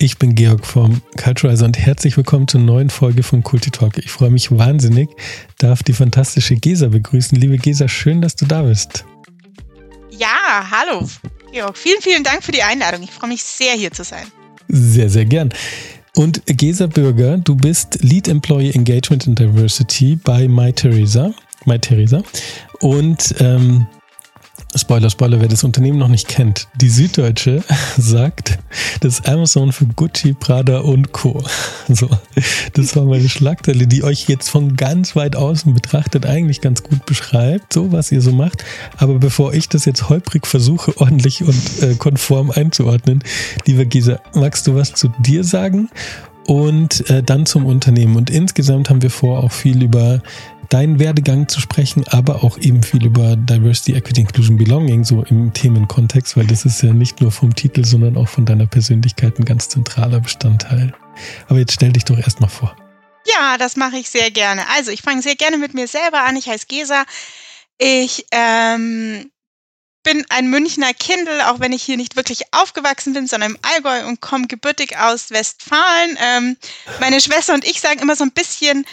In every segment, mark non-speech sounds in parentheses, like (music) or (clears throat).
Ich bin Georg vom Culturizer und herzlich willkommen zur neuen Folge von Kulti Talk. Ich freue mich wahnsinnig, darf die fantastische Gesa begrüßen. Liebe Gesa, schön, dass du da bist. Ja, hallo Georg. Vielen, vielen Dank für die Einladung. Ich freue mich sehr, hier zu sein. Sehr, sehr gern. Und Gesa Bürger, du bist Lead Employee Engagement and Diversity bei MyTheresa. MyTheresa. Und ähm, Spoiler, Spoiler, wer das Unternehmen noch nicht kennt. Die Süddeutsche (laughs) sagt, das Amazon für Gucci, Prada und Co. (laughs) So, das war meine Schlagzeile, die euch jetzt von ganz weit außen betrachtet eigentlich ganz gut beschreibt, so was ihr so macht. Aber bevor ich das jetzt holprig versuche, (laughs) ordentlich und äh, konform einzuordnen, lieber Gisa, magst du was zu dir sagen? Und äh, dann zum Unternehmen. Und insgesamt haben wir vor, auch viel über deinen Werdegang zu sprechen, aber auch eben viel über Diversity, Equity, Inclusion, Belonging, so im Themenkontext, weil das ist ja nicht nur vom Titel, sondern auch von deiner Persönlichkeit ein ganz zentraler Bestandteil. Aber jetzt stell dich doch erstmal vor. Ja, das mache ich sehr gerne. Also ich fange sehr gerne mit mir selber an. Ich heiße Gesa. Ich ähm, bin ein Münchner Kindel, auch wenn ich hier nicht wirklich aufgewachsen bin, sondern im Allgäu und komme gebürtig aus Westfalen. Ähm, meine Schwester und ich sagen immer so ein bisschen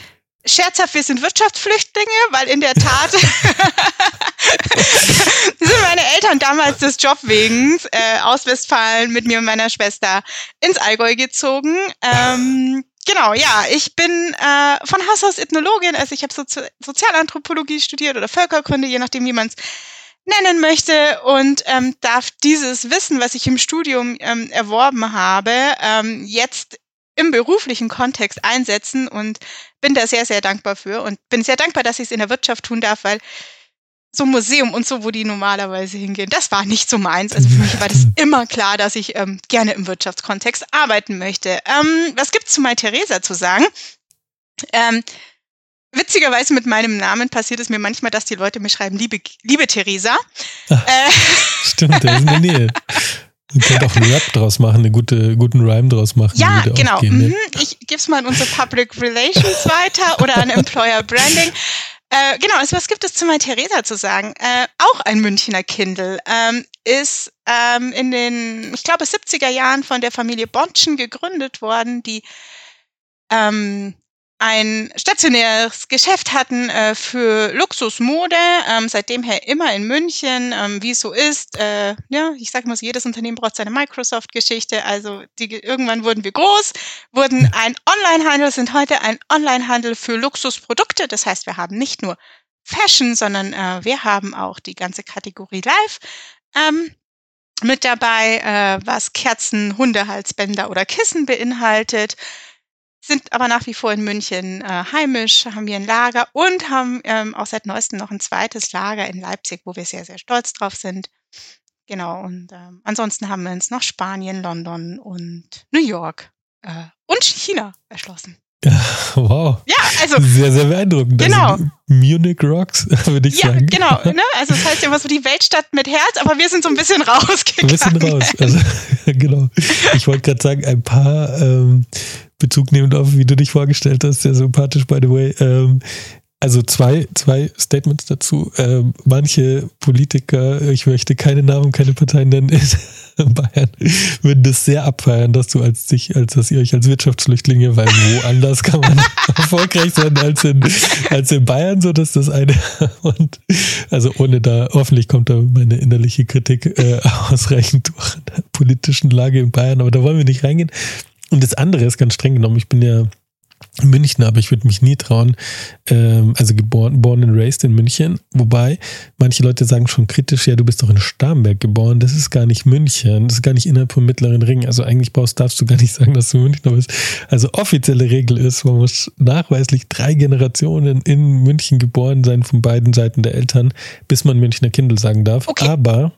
scherzhaft, wir sind Wirtschaftsflüchtlinge, weil in der Tat (laughs) (laughs) sind meine Eltern damals des Jobwegen äh, aus Westfalen mit mir und meiner Schwester ins Allgäu gezogen. Ähm, genau, ja, ich bin äh, von Haus aus Ethnologin, also ich habe Sozi Sozialanthropologie studiert oder Völkerkunde, je nachdem, wie man es nennen möchte und ähm, darf dieses Wissen, was ich im Studium ähm, erworben habe, ähm, jetzt im beruflichen Kontext einsetzen und bin da sehr, sehr dankbar für und bin sehr dankbar, dass ich es in der Wirtschaft tun darf, weil so ein Museum und so, wo die normalerweise hingehen, das war nicht so meins. Also für mich war das immer klar, dass ich ähm, gerne im Wirtschaftskontext arbeiten möchte. Ähm, was gibt's zu Mai Theresa zu sagen? Ähm, witzigerweise mit meinem Namen passiert es mir manchmal, dass die Leute mir schreiben, liebe, liebe Theresa. Ach, äh, stimmt, der ist in der Nähe. (laughs) Man könnte auch einen Rap draus machen, einen gute, guten Rhyme draus machen. Ja, genau. Ne? Mhm. Ich gebe es mal an unsere Public Relations weiter oder an Employer Branding. Äh, genau, also was gibt es zu meiner Theresa zu sagen? Äh, auch ein Münchner Kindle ähm, ist ähm, in den, ich glaube, 70er Jahren von der Familie Bontschen gegründet worden, die ähm, ein stationäres Geschäft hatten äh, für Luxusmode, ähm, seitdem her immer in München, ähm, wie es so ist. Äh, ja, ich sage mal so, jedes Unternehmen braucht seine Microsoft-Geschichte. Also die, irgendwann wurden wir groß, wurden ein Online-Handel, sind heute ein Online-Handel für Luxusprodukte. Das heißt, wir haben nicht nur Fashion, sondern äh, wir haben auch die ganze Kategorie Live. Ähm, mit dabei, äh, was Kerzen, Hundehalsbänder oder Kissen beinhaltet sind aber nach wie vor in München äh, heimisch, haben hier ein Lager und haben ähm, auch seit neuestem noch ein zweites Lager in Leipzig, wo wir sehr, sehr stolz drauf sind. Genau, und ähm, ansonsten haben wir uns noch Spanien, London und New York äh, und China erschlossen. (laughs) wow. Ja, also. Sehr, sehr beeindruckend. Also genau. Also, Munich Rocks, (laughs) würde ich ja, sagen. Ja, genau. (laughs) Ne? Also, das heißt ja immer so die Weltstadt mit Herz, aber wir sind so ein bisschen rausgegangen. Ein bisschen raus. Also, genau. Ich wollte gerade sagen, ein paar ähm, Bezug nehmend auf, wie du dich vorgestellt hast, sehr sympathisch, by the way. Ähm, also zwei, zwei Statements dazu. Ähm, manche Politiker, ich möchte keine Namen, keine Parteien nennen, in Bayern, würden das sehr abfeiern, dass du als dich, als dass ihr euch als Wirtschaftsflüchtlinge, weil woanders (laughs) kann man erfolgreich sein als in, als in Bayern, so dass das eine und also ohne da, hoffentlich kommt da meine innerliche Kritik äh, (laughs) ausreichend durch der politischen Lage in Bayern, aber da wollen wir nicht reingehen. Und das andere ist ganz streng genommen, ich bin ja Münchner, aber ich würde mich nie trauen, ähm, also geboren, born and raised in München, wobei manche Leute sagen schon kritisch, ja, du bist doch in Starnberg geboren, das ist gar nicht München, das ist gar nicht innerhalb vom Mittleren Ring, also eigentlich brauchst, darfst du gar nicht (laughs) sagen, dass du Münchner bist. Also offizielle Regel ist, man muss nachweislich drei Generationen in München geboren sein von beiden Seiten der Eltern, bis man Münchner Kindle sagen darf, okay. aber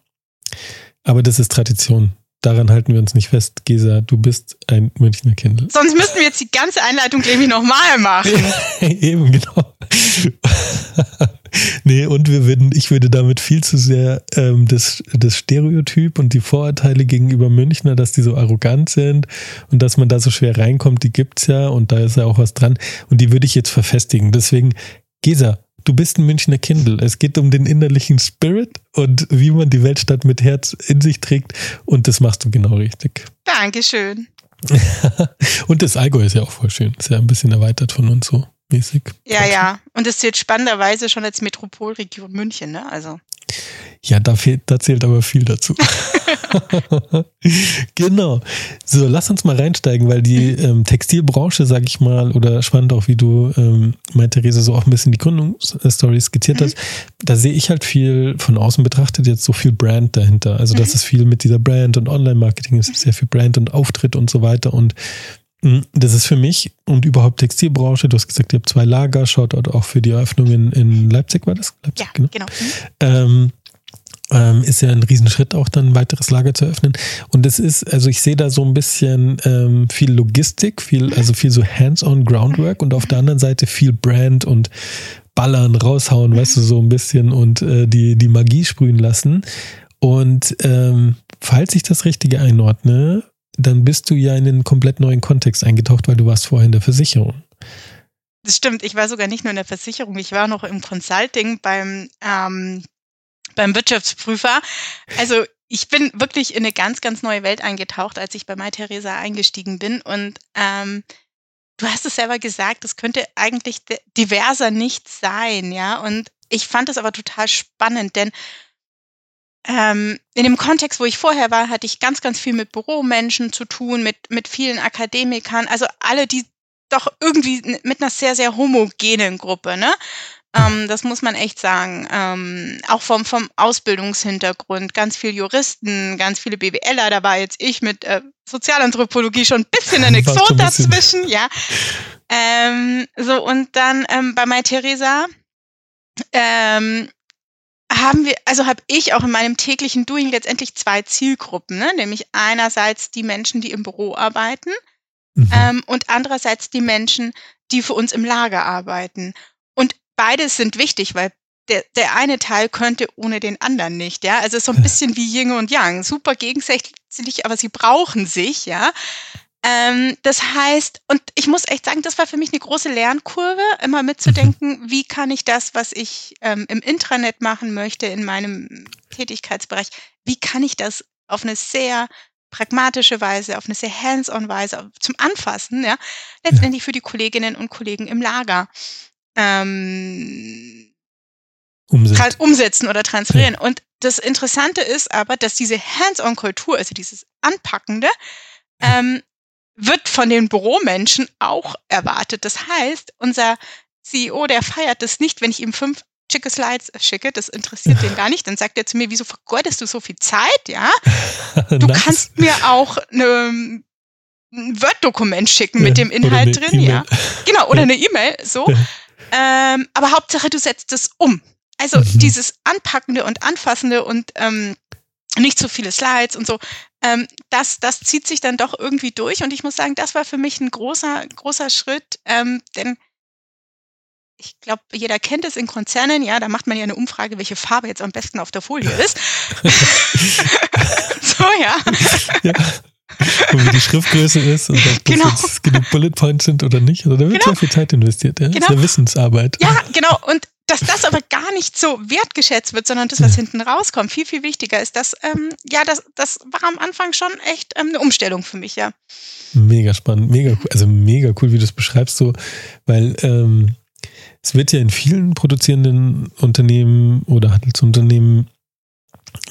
aber das ist Tradition daran halten wir uns nicht fest. Gesa, du bist ein Münchner Kind. Sonst müssten wir jetzt die ganze Einleitung, glaube ich, nochmal machen. (laughs) Eben, genau. nee, und wir würden, ich würde damit viel zu sehr ähm, das, das Stereotyp und die Vorurteile gegenüber Münchner, dass die so arrogant sind und dass man da so schwer reinkommt, die gibt's ja und da ist ja auch was dran. Und die würde ich jetzt verfestigen. Deswegen, Gesa, du bist ein Münchner Kindle. Es geht um den innerlichen Spirit und wie man die Weltstadt mit Herz in sich trägt. Und das machst du genau richtig. (laughs) Dankeschön. und das Allgäu ist ja auch voll schön. Ist ja ein bisschen erweitert von uns so mäßig. Ja, ja. Und es zählt spannenderweise schon als Metropolregion München, ne? Also. Ja, da, fehlt, da zählt aber viel dazu. (laughs) (laughs) genau. So, lass uns mal reinsteigen, weil die mhm. ähm, Textilbranche, sag ich mal, oder spannend auch, wie du, ähm, mein Therese, so auch ein bisschen die Gründungsstory skizziert mhm. hast, da sehe ich halt viel von außen betrachtet jetzt so viel Brand dahinter. Also, mhm. das ist viel mit dieser Brand und Online-Marketing ist sehr viel Brand und Auftritt und so weiter und hm, das ist für mich und überhaupt Textilbranche. Du hast gesagt, ihr habt zwei Lager. Schaut auch für die Eröffnung in, in Leipzig, war das? Leipzig, ja, genau. genau. Ähm, ähm, ist ja ein Riesenschritt auch dann ein weiteres Lager zu öffnen. Und es ist, also ich sehe da so ein bisschen ähm, viel Logistik, viel, also viel so hands-on Groundwork und auf der anderen Seite viel Brand und ballern, raushauen, weißt du, so ein bisschen und äh, die, die Magie sprühen lassen. Und ähm, falls ich das Richtige einordne, dann bist du ja in einen komplett neuen Kontext eingetaucht, weil du warst vorher in der Versicherung. Das stimmt, ich war sogar nicht nur in der Versicherung, ich war noch im Consulting beim, ähm, beim Wirtschaftsprüfer. Also ich bin wirklich in eine ganz, ganz neue Welt eingetaucht, als ich bei MyTheresa eingestiegen bin. Und ähm, du hast es selber gesagt, es könnte eigentlich diverser nicht sein, ja. Und ich fand es aber total spannend, denn ähm, in dem Kontext, wo ich vorher war, hatte ich ganz, ganz viel mit Büromenschen zu tun, mit, mit vielen Akademikern, also alle, die doch irgendwie mit einer sehr, sehr homogenen Gruppe, ne? Ähm, das muss man echt sagen. Ähm, auch vom, vom Ausbildungshintergrund. Ganz viele Juristen, ganz viele BWLer. Da war jetzt ich mit äh, Sozialanthropologie schon ein bisschen (laughs) ein Exot dazwischen, ja. Ähm, so, und dann ähm, bei Mai Theresa ähm, haben wir, also habe ich auch in meinem täglichen Doing letztendlich zwei Zielgruppen, ne? nämlich einerseits die Menschen, die im Büro arbeiten mhm. ähm, und andererseits die Menschen, die für uns im Lager arbeiten. Und beides sind wichtig, weil der, der eine Teil könnte ohne den anderen nicht, ja. Also so ein bisschen wie Yin und Yang, super gegensätzlich, aber sie brauchen sich, ja. Ähm, das heißt, und ich muss echt sagen, das war für mich eine große Lernkurve, immer mitzudenken, (laughs) wie kann ich das, was ich ähm, im Intranet machen möchte, in meinem Tätigkeitsbereich, wie kann ich das auf eine sehr pragmatische Weise, auf eine sehr hands-on Weise zum Anfassen, ja, letztendlich für die Kolleginnen und Kollegen im Lager ähm, Umsetzen. umsetzen oder transferieren. Ja. Und das Interessante ist aber, dass diese Hands-on-Kultur, also dieses Anpackende, ähm, wird von den Büromenschen auch erwartet. Das heißt, unser CEO, der feiert das nicht, wenn ich ihm fünf schicke Slides schicke, das interessiert den (laughs) gar nicht. Dann sagt er zu mir, wieso vergeudest du so viel Zeit, ja? (laughs) Du nice. kannst (laughs) mir auch eine, ein Word-Dokument schicken mit dem Inhalt drin, e ja. Genau, oder eine E-Mail, so. Ähm, aber Hauptsache, du setzt es um. Also mhm. dieses Anpackende und Anfassende und ähm, nicht so viele Slides und so, ähm, das, das zieht sich dann doch irgendwie durch. Und ich muss sagen, das war für mich ein großer, großer Schritt, ähm, denn ich glaube, jeder kennt es in Konzernen, ja, da macht man ja eine Umfrage, welche Farbe jetzt am besten auf der Folie ist. (laughs) so, ja. (laughs) ja. (laughs) Und wie die Schriftgröße ist und ob genau. das jetzt genug Bullet Points sind oder nicht. Also da wird genau. sehr viel Zeit investiert, ja. Genau. Das ist eine Wissensarbeit. Ja, genau. Und dass das aber gar nicht so wertgeschätzt wird, sondern das, was ja. hinten rauskommt, viel, viel wichtiger ist. Das, ähm, ja, das, das war am Anfang schon echt ähm, eine Umstellung für mich, ja. Mega spannend, mega cool, also mega cool, wie du es beschreibst, so, weil ähm, es wird ja in vielen produzierenden Unternehmen oder Handelsunternehmen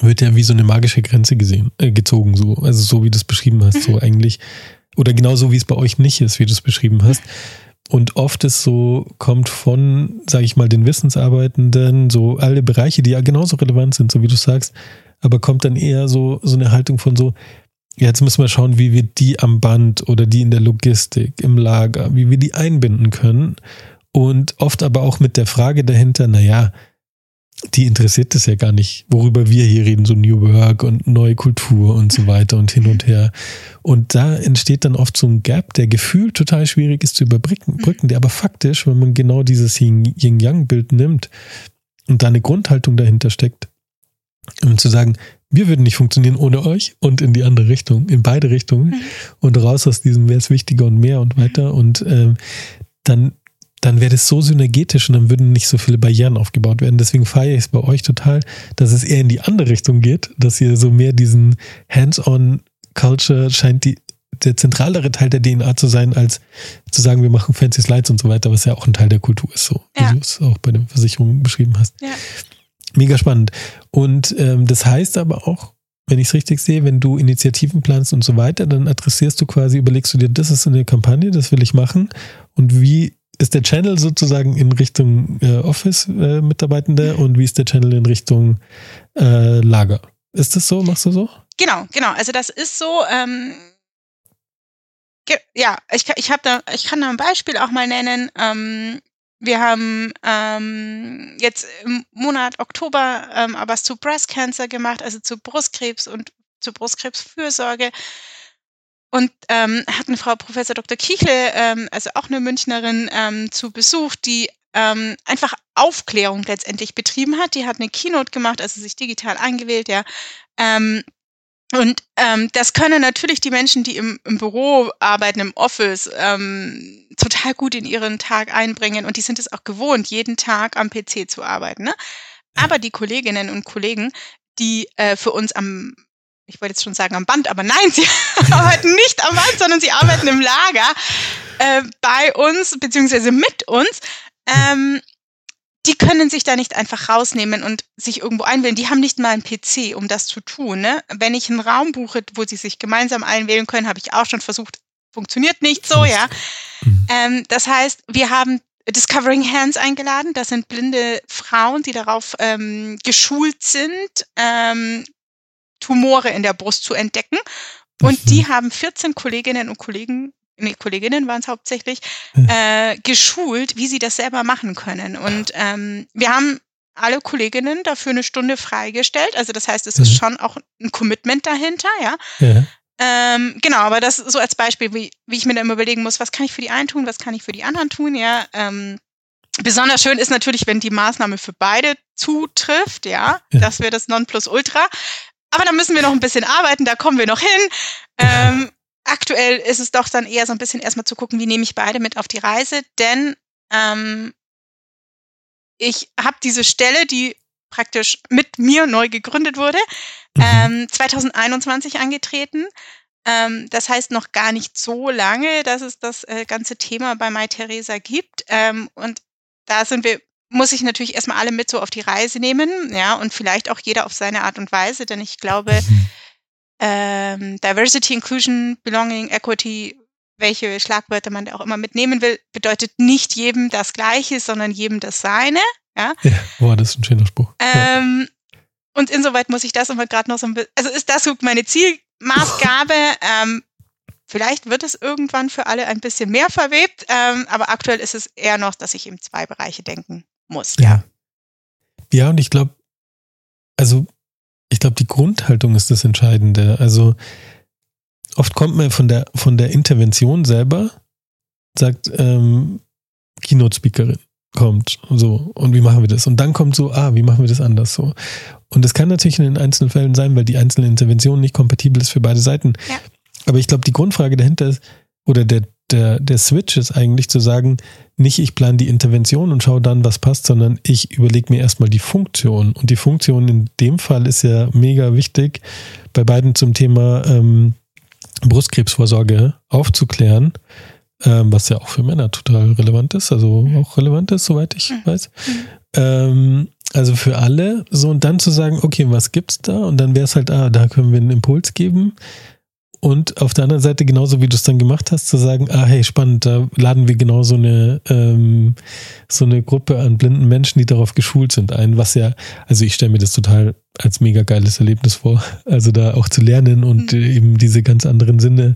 wird ja wie so eine magische Grenze gesehen, äh, gezogen, so, also so wie du es beschrieben hast, so (laughs) eigentlich, oder genauso wie es bei euch nicht ist, wie du es beschrieben hast. Und oft ist so, kommt von, sage ich mal, den Wissensarbeitenden, so alle Bereiche, die ja genauso relevant sind, so wie du sagst, aber kommt dann eher so, so eine Haltung von so, jetzt müssen wir schauen, wie wir die am Band oder die in der Logistik, im Lager, wie wir die einbinden können. Und oft aber auch mit der Frage dahinter, naja, die interessiert es ja gar nicht, worüber wir hier reden, so New Work und neue Kultur und so weiter und hin und her. Und da entsteht dann oft so ein Gap, der gefühlt total schwierig ist zu überbrücken, mhm. der aber faktisch, wenn man genau dieses Yin-Yang-Bild nimmt und da eine Grundhaltung dahinter steckt, um zu sagen, wir würden nicht funktionieren ohne euch und in die andere Richtung, in beide Richtungen mhm. und raus aus diesem, wer ist wichtiger und mehr und weiter und ähm, dann dann wäre das so synergetisch und dann würden nicht so viele Barrieren aufgebaut werden. Deswegen feiere ich es bei euch total, dass es eher in die andere Richtung geht, dass ihr so mehr diesen Hands-on Culture scheint die der zentralere Teil der DNA zu sein, als zu sagen, wir machen fancy Slides und so weiter, was ja auch ein Teil der Kultur ist, so Ja. wie du es auch bei den Versicherungen beschrieben hast. Ja. Mega spannend. Und ähm, das heißt aber auch, wenn ich es richtig sehe, wenn du Initiativen planst und so weiter, dann adressierst du quasi, überlegst du dir, das ist eine Kampagne, das will ich machen. Und wie ist der Channel sozusagen in Richtung äh, Office-Mitarbeitende und wie ist der Channel in Richtung äh, Lager? Ist das so? Machst du so? Genau, genau. Also das ist so, ähm, ja, ich, ich, da, ich kann da ein Beispiel auch mal nennen. Ähm, wir haben ähm, jetzt im Monat Oktober ähm, aber was zu Breast Cancer gemacht, also zu Brustkrebs und zu Brustkrebsfürsorge. Und ähm, hatten Frau Professor Dr. Kichle, ähm, also auch eine Münchnerin, ähm, zu Besuch, die ähm, einfach Aufklärung letztendlich betrieben hat. Die hat eine Keynote gemacht, also sich digital eingewählt, ja. Ähm, und ähm, das können natürlich die Menschen, die im, im Büro arbeiten, im Office, ähm, total gut in ihren Tag einbringen. Und die sind es auch gewohnt, jeden Tag am PC zu arbeiten. Ne? Aber die Kolleginnen und Kollegen, die äh, für uns am, ich wollte jetzt schon sagen am Band, aber nein, (laughs) sie arbeiten nicht am Band, sondern sie arbeiten im Lager äh, bei uns, beziehungsweise mit uns. Ähm, die können sich da nicht einfach rausnehmen und sich irgendwo einwählen. Die haben nicht mal einen PC, um das zu tun. Ne? Wenn ich einen Raum buche, wo sie sich gemeinsam einwählen können, habe ich auch schon versucht, funktioniert nicht so, ja. Ähm, das heißt, wir haben Discovering Hands eingeladen. Das sind blinde Frauen, die darauf ähm, geschult sind, ähm, Tumore in der Brust zu entdecken. Und die haben 14 Kolleginnen und Kollegen, nee, Kolleginnen waren es hauptsächlich, äh, geschult, wie sie das selber machen können. Und ähm, wir haben alle Kolleginnen dafür eine Stunde freigestellt. Also das heißt, es ist Mhm. schon auch ein Commitment dahinter, ja. Ja. Ähm, genau, aber das so als Beispiel, wie, wie ich mir dann immer überlegen muss, was kann ich für die einen tun, was kann ich für die anderen tun, ja. Ähm, besonders schön ist natürlich, wenn die Maßnahme für beide zutrifft, ja. Ja. Das wäre das Nonplusultra. Aber da müssen wir noch ein bisschen arbeiten, da kommen wir noch hin. Ähm, aktuell ist es doch dann eher so ein bisschen erstmal zu gucken, wie nehme ich beide mit auf die Reise, denn ähm, ich habe diese Stelle, die praktisch mit mir neu gegründet wurde, Mhm. ähm, 2021 angetreten. Ähm, das heißt noch gar nicht so lange, dass es das äh, ganze Thema bei Mai Theresa gibt. Ähm, und da sind wir, muss ich natürlich erstmal alle mit so auf die Reise nehmen, ja, und vielleicht auch jeder auf seine Art und Weise, denn ich glaube, (laughs) ähm, Diversity, Inclusion, Belonging, Equity, welche Schlagwörter man da auch immer mitnehmen will, bedeutet nicht jedem das Gleiche, sondern jedem das Seine. Ja, boah, das ist ein schöner Spruch. Ja. Ähm, und insoweit muss ich das immer gerade noch so ein bisschen, also ist das so meine Zielmaßgabe. ähm, vielleicht wird es irgendwann für alle ein bisschen mehr verwebt, ähm, aber aktuell ist es eher noch, dass ich eben zwei Bereiche denken muss. Ja. Ja, und ich glaube, also ich glaube, die Grundhaltung ist das Entscheidende. Also oft kommt man von der von der Intervention selber, sagt ähm, Keynote-Speakerin kommt so und wie machen wir das? Und dann kommt so, ah, wie machen wir das anders so? Und das kann natürlich in den einzelnen Fällen sein, weil die einzelne Intervention nicht kompatibel ist für beide Seiten. Ja. Aber ich glaube, die Grundfrage dahinter ist, oder der, der, der Switch ist eigentlich zu sagen, nicht ich plane die Intervention und schaue dann, was passt, sondern ich überlege mir erstmal die Funktion. Und die Funktion in dem Fall ist ja mega wichtig, bei beiden zum Thema ähm, Brustkrebsvorsorge aufzuklären, ähm, was ja auch für Männer total relevant ist, also auch relevant ist, soweit ich Mhm. weiß. Ähm, also für alle, so und dann zu sagen, okay, was gibt's da? Und dann wäre es halt, ah, da können wir einen Impuls geben. Und auf der anderen Seite, genauso wie du es dann gemacht hast, zu sagen, ah, hey, spannend, da laden wir genau so eine, ähm, so eine Gruppe an blinden Menschen, die darauf geschult sind, ein, was ja, also ich stelle mir das total als mega geiles Erlebnis vor. (laughs) Also da auch zu lernen und Mhm. äh, eben diese ganz anderen Sinne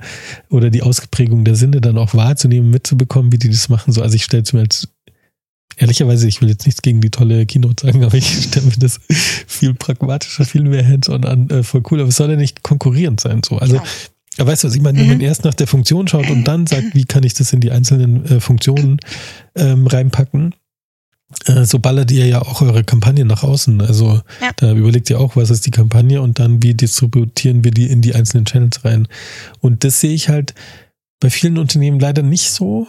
oder die Ausgeprägung der Sinne dann auch wahrzunehmen, mitzubekommen, wie die das machen. So, also ich stelle es mir als Ehrlicherweise, ich will jetzt nichts gegen die tolle Keynote sagen, (laughs) aber ich stelle mir das viel pragmatischer, viel mehr hands-on an, äh, voll cool. Aber es soll ja nicht konkurrierend sein. So. Also, ja, weißt du, was ich meine? Wenn Mhm. man erst nach der Funktion schaut und dann sagt, wie kann ich das in die einzelnen äh, Funktionen ähm, reinpacken, äh, so ballert ihr ja auch eure Kampagne nach außen. Also Ja. da überlegt ihr auch, was ist die Kampagne und dann wie distributieren wir die in die einzelnen Channels rein. Und das sehe ich halt bei vielen Unternehmen leider nicht so.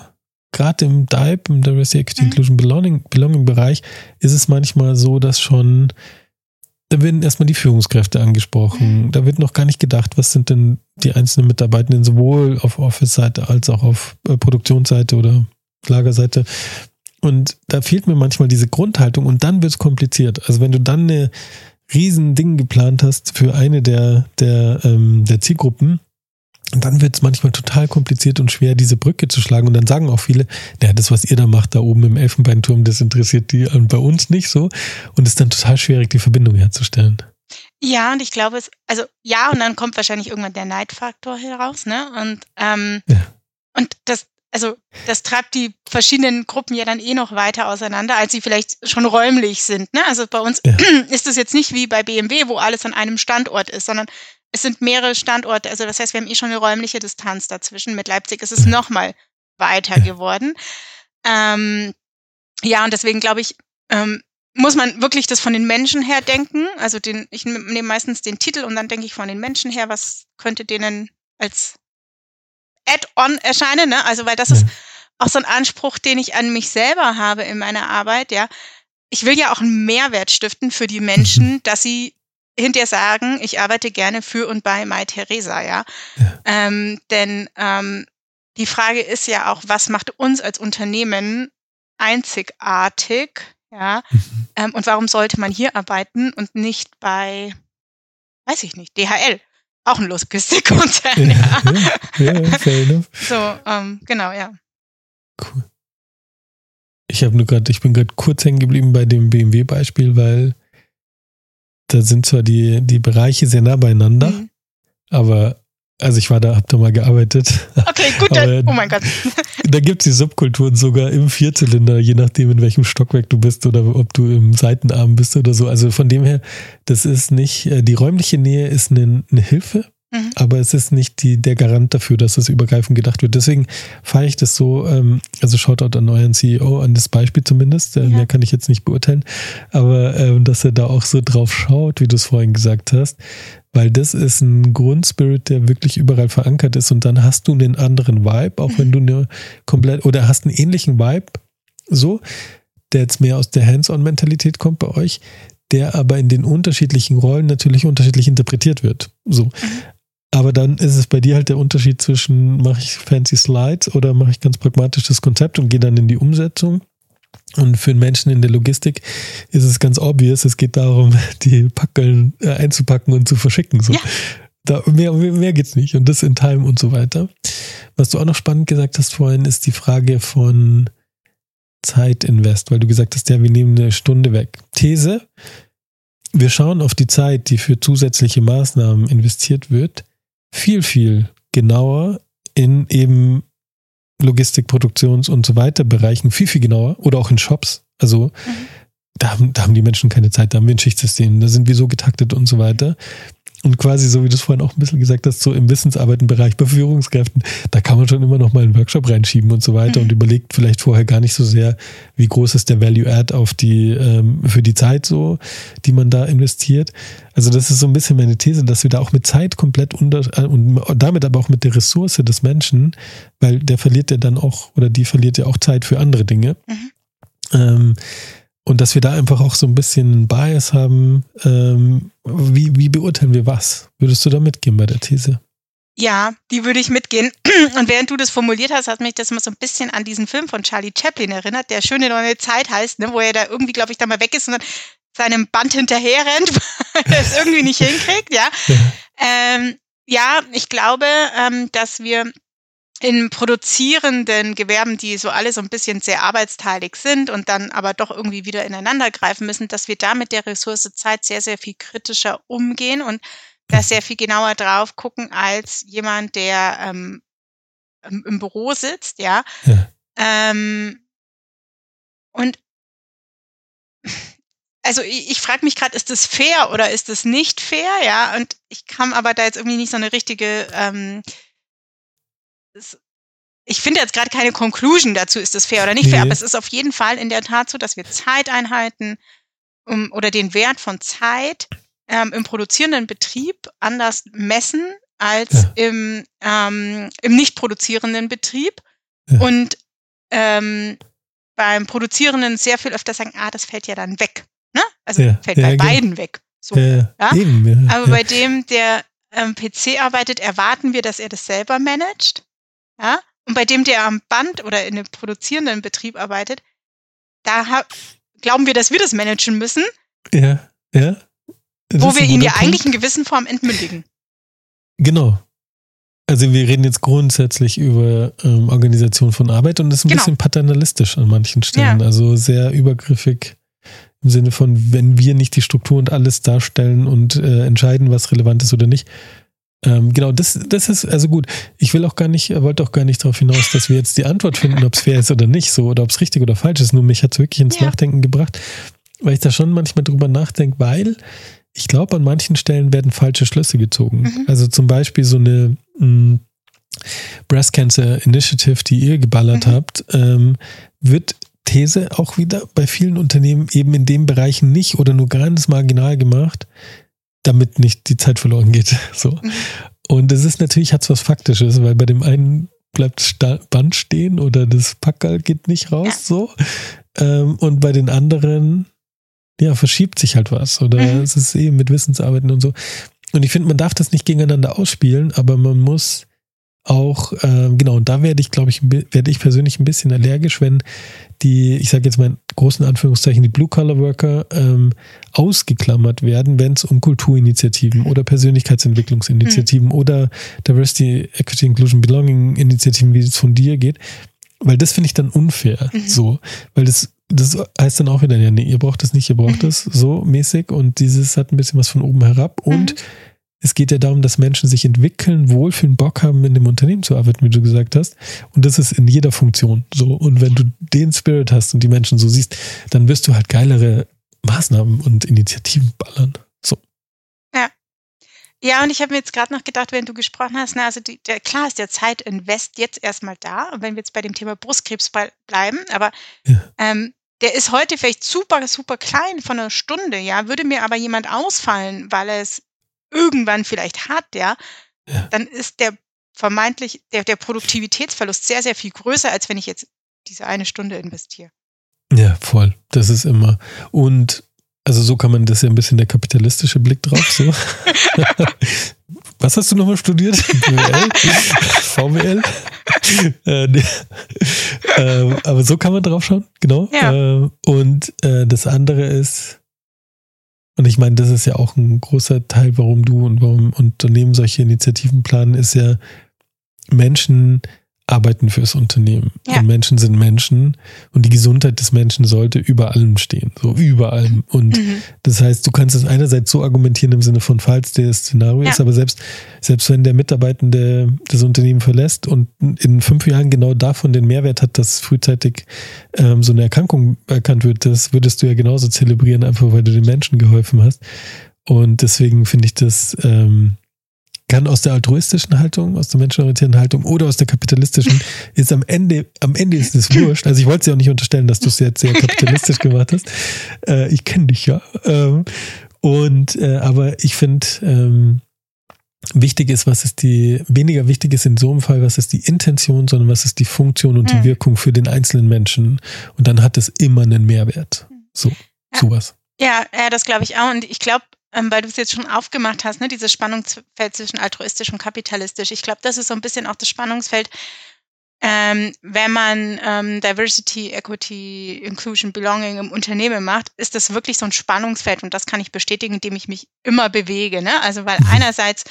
Gerade im DIBE, im Diversity Equity Mhm. Inclusion Belonging, Belonging Bereich, ist es manchmal so, dass schon da werden erstmal die Führungskräfte angesprochen. Da wird noch gar nicht gedacht, was sind denn die einzelnen Mitarbeitenden sowohl auf Office-Seite als auch auf äh, Produktionsseite oder Lagerseite. Und da fehlt mir manchmal diese Grundhaltung und dann wird es kompliziert. Also wenn du dann eine riesen Ding geplant hast für eine der, der, ähm, der Zielgruppen, dann wird es manchmal total kompliziert und schwer, diese Brücke zu schlagen. Und dann sagen auch viele, naja, das, was ihr da macht, da oben im Elfenbeinturm, das interessiert die bei uns nicht so. Und es ist dann total schwierig, die Verbindung herzustellen. Ja, und ich glaube, es, also ja, und dann kommt wahrscheinlich irgendwann der Neidfaktor heraus, ne? Und, ähm, ja. und das, also das treibt die verschiedenen Gruppen ja dann eh noch weiter auseinander, als sie vielleicht schon räumlich sind. Ne? Also bei uns ja. (clears throat) ist es jetzt nicht wie bei BMW, wo alles an einem Standort ist, sondern es sind mehrere Standorte. Also das heißt, wir haben eh schon eine räumliche Distanz dazwischen. Mit Leipzig ist es nochmal weiter geworden. Ähm, ja, und deswegen glaube ich, ähm, muss man wirklich das von den Menschen her denken. Also den, ich nehme meistens den Titel und dann denke ich von den Menschen her, was könnte denen als Add-on erscheinen, ne? Also, weil das ist auch so ein Anspruch, den ich an mich selber habe in meiner Arbeit, ja. Ich will ja auch einen Mehrwert stiften für die Menschen, (laughs) dass sie hinterher sagen, ich arbeite gerne für und bei Mai Theresa, ja. ja. Ähm, denn ähm, die Frage ist ja auch, was macht uns als Unternehmen einzigartig, ja? Mhm. Ähm, und warum sollte man hier arbeiten und nicht bei, weiß ich nicht, DHL? Auch ein Logistikkonzern, ja. ja. ja, fair enough. (laughs) So, ähm, genau, ja. Cool. Ich habe nur gerade, ich bin gerade kurz hängen geblieben bei dem BMW-Beispiel, weil da sind zwar die, die Bereiche sehr nah beieinander, mhm. aber also ich war da, hab da mal gearbeitet. Okay, gut, dann, oh mein Gott. (laughs) Da gibt es die Subkulturen sogar im Vierzylinder, je nachdem, in welchem Stockwerk du bist oder ob du im Seitenarm bist oder so. Also von dem her, das ist nicht, äh, die räumliche Nähe ist eine, eine Hilfe, Mhm. Aber es ist nicht die, der Garant dafür, dass es übergreifend gedacht wird. Deswegen fahre ich das so, ähm, also Shoutout an euren CEO, an das Beispiel zumindest. Äh, ja. Mehr kann ich jetzt nicht beurteilen. Aber ähm, dass er da auch so drauf schaut, wie du es vorhin gesagt hast. Weil das ist ein Grundspirit, der wirklich überall verankert ist. Und dann hast du einen anderen Vibe, auch mhm. wenn du eine komplett, oder hast einen ähnlichen Vibe, so, der jetzt mehr aus der Hands-on-Mentalität kommt bei euch, der aber in den unterschiedlichen Rollen natürlich unterschiedlich interpretiert wird. So. Mhm. Aber dann ist es bei dir halt der Unterschied zwischen, mache ich fancy Slides oder mache ich ganz pragmatisch das Konzept und gehe dann in die Umsetzung. Und für einen Menschen in der Logistik ist es ganz obvious, es geht darum, (laughs) die Packeln äh, einzupacken und zu verschicken. So. Ja. Da, mehr, mehr, geht's nicht. Und das in Time und so weiter. Was du auch noch spannend gesagt hast vorhin, ist die Frage von Zeitinvest, weil du gesagt hast, ja, wir nehmen eine Stunde weg. These, wir schauen auf die Zeit, die für zusätzliche Maßnahmen investiert wird viel, viel genauer in eben Logistik, Produktions- und so weiter Bereichen, viel, viel genauer oder auch in Shops. Also mhm. da, haben, da haben die Menschen keine Zeit, da haben wir ein Schichtsystem, da sind wir so getaktet und so weiter. Und quasi, so wie du es vorhin auch ein bisschen gesagt hast, so im Wissensarbeitenbereich bei Führungskräften, da kann man schon immer noch mal einen Workshop reinschieben und so weiter mhm. und überlegt vielleicht vorher gar nicht so sehr, wie groß ist der Value Add auf die, ähm, für die Zeit so, die man da investiert. Also das ist so ein bisschen meine These, dass wir da auch mit Zeit komplett unter, äh, und damit aber auch mit der Ressource des Menschen, weil der verliert ja dann auch, oder die verliert ja auch Zeit für andere Dinge. Mhm. Ähm, und dass wir da einfach auch so ein bisschen einen Bias haben. Ähm, wie, wie beurteilen wir was? Würdest du da mitgehen bei der These? Ja, die würde ich mitgehen. (clears throat) Und während du das formuliert hast, hat mich das immer so ein bisschen an diesen Film von Charlie Chaplin erinnert, der schöne neue Zeit heißt, ne, wo er da irgendwie, glaube ich, da mal weg ist und dann seinem Band hinterher rennt, (laughs) weil er es irgendwie nicht hinkriegt, ja. Ja, ähm, ja ich glaube, ähm, dass wir in produzierenden Gewerben, die so alle so ein bisschen sehr arbeitsteilig sind und dann aber doch irgendwie wieder ineinander greifen müssen, dass wir da mit der Ressource Zeit sehr, sehr viel kritischer umgehen und da sehr viel genauer drauf gucken als jemand, der ähm, im Büro sitzt, ja. ja. Ähm, und also ich, ich frage mich gerade, ist das fair oder ist das nicht fair, ja? Und ich kann aber da jetzt irgendwie nicht so eine richtige ähm, ich finde jetzt gerade keine Conclusion dazu, ist das fair oder nicht nee. fair, aber es ist auf jeden Fall in der Tat so, dass wir Zeiteinheiten um, oder den Wert von Zeit ähm, im produzierenden Betrieb anders messen als ja. im, ähm, im nicht produzierenden Betrieb ja. und ähm, beim Produzierenden sehr viel öfter sagen, ah, das fällt ja dann weg. Ne? Also ja. fällt bei genau. beiden weg. So? Eben, Aber bei dem, der am PC arbeitet, erwarten wir, dass er das selber managt. Ja? Und bei dem, der am Band oder in einem produzierenden Betrieb arbeitet, da glauben wir, dass wir das managen müssen, ja, ja. Das wo wir ihn ja Punkt. eigentlich in gewissen Form entmündigen. Genau. Also wir reden jetzt grundsätzlich über ähm, Organisation von Arbeit und das ist ein Genau. bisschen paternalistisch an manchen Stellen. Ja. Also sehr übergriffig im Sinne von, wenn wir nicht die Struktur und alles darstellen und äh, entscheiden, was relevant ist oder nicht. Ähm, genau, das, das ist, also gut, ich will auch gar nicht, wollte auch gar nicht darauf hinaus, dass wir jetzt die Antwort finden, ob es fair ist oder nicht, so, oder ob es richtig oder falsch ist. Nur mich hat es wirklich ins Ja. Nachdenken gebracht, weil ich da schon manchmal drüber nachdenke, weil ich glaube, an manchen Stellen werden falsche Schlüsse gezogen. Mhm. Also zum Beispiel so eine mh, Breast Cancer Initiative, die ihr geballert Mhm. habt, ähm, wird These auch wieder bei vielen Unternehmen eben in den Bereichen nicht oder nur ganz marginal gemacht, damit nicht die Zeit verloren geht. (laughs) So. Mhm. Und es ist natürlich, hat es was Faktisches, weil bei dem einen bleibt das Band stehen oder das Packerl geht nicht raus, Ja. so. Ähm, und bei den anderen, ja, verschiebt sich halt was. Oder Mhm. es ist eben mit Wissensarbeiten und so. Und ich finde, man darf das nicht gegeneinander ausspielen, aber man muss auch, ähm, genau, und da werde ich, glaube ich, werde ich persönlich ein bisschen allergisch, wenn die, ich sage jetzt mal in großen Anführungszeichen, die Blue-Collar-Worker ähm, ausgeklammert werden, wenn es um Kulturinitiativen oder Persönlichkeitsentwicklungsinitiativen oder Diversity, Equity, Inclusion, Belonging Initiativen, wie es von dir geht. Weil das finde ich dann unfair, Mhm. so. Weil das, das heißt dann auch wieder, ja, nee, ihr braucht das nicht, ihr braucht Mhm. das, so mäßig. Und dieses hat ein bisschen was von oben herab. Und Mhm. Es geht ja darum, dass Menschen sich entwickeln, wohlfühlen, Bock haben, in dem Unternehmen zu arbeiten, wie du gesagt hast. Und das ist in jeder Funktion so. Und wenn du den Spirit hast und die Menschen so siehst, dann wirst du halt geilere Maßnahmen und Initiativen ballern. So. Ja, und ich habe mir jetzt gerade noch gedacht, wenn du gesprochen hast, na, also die, der, klar ist der Zeitinvest jetzt erstmal da, und wenn wir jetzt bei dem Thema Brustkrebs bleiben, aber Ja. ähm, der ist heute vielleicht super, super klein von einer Stunde, ja, würde mir aber jemand ausfallen, weil er es irgendwann vielleicht hat, ja, Ja. dann ist der vermeintlich, der, der Produktivitätsverlust sehr, sehr viel größer, als wenn ich jetzt diese eine Stunde investiere. Ja, voll. Das ist immer. Und also so kann man das ja ein bisschen der kapitalistische Blick drauf. So. (laughs) Was hast du nochmal studiert? BWL? VWL? äh, ähm, aber so kann man drauf schauen, genau. Ja. Äh, und äh, das andere ist, und ich meine, das ist ja auch ein großer Teil, warum du und warum Unternehmen solche Initiativen planen, ist ja, Menschen arbeiten fürs Unternehmen. Ja. Und Menschen sind Menschen und die Gesundheit des Menschen sollte über allem stehen. So über allem. Und Mhm. das heißt, du kannst es einerseits so argumentieren im Sinne von, falls der Szenario Ja. ist, aber selbst, selbst wenn der Mitarbeitende das Unternehmen verlässt und in fünf Jahren genau davon den Mehrwert hat, dass frühzeitig ähm, so eine Erkrankung erkannt wird, das würdest du ja genauso zelebrieren, einfach weil du den Menschen geholfen hast. Und deswegen finde ich das, ähm, kann aus der altruistischen Haltung, aus der menschenorientierten Haltung oder aus der kapitalistischen, (laughs) ist am Ende, am Ende ist es wurscht. Also ich wollte es ja auch nicht unterstellen, dass du es jetzt sehr kapitalistisch (laughs) gemacht hast. Äh, ich kenne dich ja. Ähm, und äh, aber ich finde, ähm, wichtig ist, was ist die, weniger wichtig ist in so einem Fall, was ist die Intention, sondern was ist die Funktion und die Mhm. Wirkung für den einzelnen Menschen. Und dann hat es immer einen Mehrwert. So, Ja. sowas. Ja, ja, das glaube ich auch. Und ich glaube, weil du es jetzt schon aufgemacht hast, ne, dieses Spannungsfeld zwischen altruistisch und kapitalistisch. Ich glaube, das ist so ein bisschen auch das Spannungsfeld, ähm, wenn man ähm, Diversity, Equity, Inclusion, Belonging im Unternehmen macht, ist das wirklich so ein Spannungsfeld. Und das kann ich bestätigen, indem ich mich immer bewege. Ne? Also, weil Mhm. einerseits